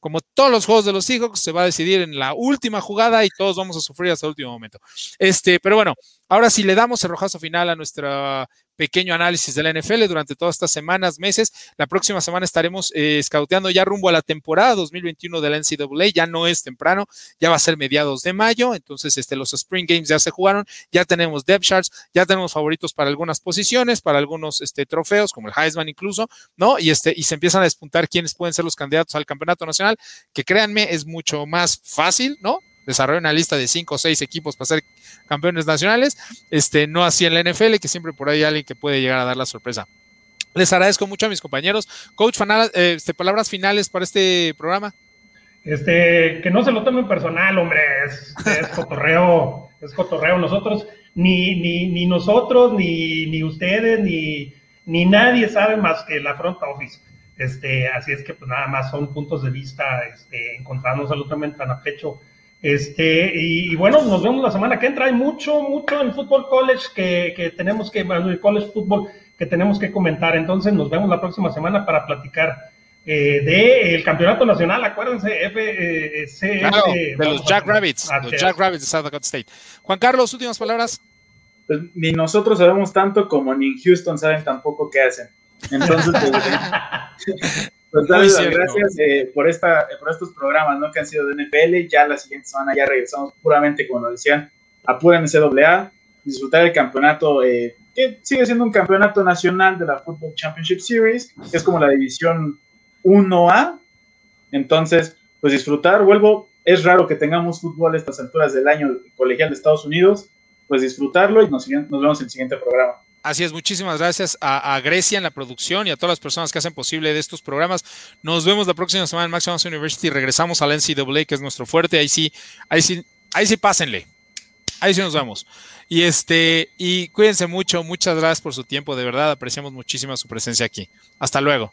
como todos los juegos de los Seahawks, se va a decidir en la última jugada y todos vamos a sufrir hasta el último momento. Este, pero bueno, ahora sí le damos el rojazo final a nuestra pequeño análisis de la NFL durante todas estas semanas, meses. La próxima semana estaremos eh, ya rumbo a la temporada 2021 de la NCAA. Ya no es temprano, ya va a ser mediados de mayo. Entonces, este, los Spring Games ya se jugaron, ya tenemos depth charts, ya tenemos favoritos para algunas posiciones, para algunos este, trofeos, como el Heisman incluso, ¿no? Y, este, y se empiezan a despuntar quiénes pueden ser los candidatos al campeonato nacional, que créanme, es mucho más fácil, ¿no? Desarrolla una lista de cinco o seis equipos para ser campeones nacionales, este, no así en la NFL, que siempre por ahí hay alguien que puede llegar a dar la sorpresa. Les agradezco mucho a mis compañeros. Coach, eh, este, palabras finales para este programa. Este, que no se lo tomen personal, hombre, es, [LAUGHS] cotorreo, es cotorreo. Nosotros, ni, ni, ni nosotros, ni, ni ustedes, ni, ni nadie sabe más que la front office. Este, así es que pues nada más son puntos de vista, este, encontrarnos absolutamente tan a pecho este, y, bueno, nos vemos la semana que entra. Hay mucho, mucho en Fútbol College que, que tenemos que, el College Fútbol que tenemos que comentar. Entonces, nos vemos la próxima semana para platicar eh, del campeonato nacional. Acuérdense, FCS. Eh, de los Jack Rabbits, los Jack Rabbits de South Dakota State. Juan Carlos, últimas palabras. Pues, ni nosotros sabemos tanto como ni en Houston saben tampoco qué hacen. Entonces, [LAUGHS] pues, [LAUGHS] Pues gracias eh, por, esta, por estos programas ¿no? que han sido de NFL. Ya la siguiente semana ya regresamos puramente, como lo decían, a pura NCAA. Disfrutar el campeonato, eh, que sigue siendo un campeonato nacional de la Football Championship Series, que es como la división 1A. Entonces, pues disfrutar. Vuelvo, es raro que tengamos fútbol a estas alturas del año colegial de Estados Unidos. Pues disfrutarlo y nos, nos vemos en el siguiente programa. Así es, muchísimas gracias a, Grecia en la producción y a todas las personas que hacen posible de estos programas. Nos vemos la próxima semana en Max University. Regresamos al NCAA, que es nuestro fuerte. Ahí sí, ahí sí, ahí sí pásenle. Ahí sí nos vemos. Y este, y cuídense mucho, muchas gracias por su tiempo, de verdad, apreciamos muchísimo su presencia aquí. Hasta luego.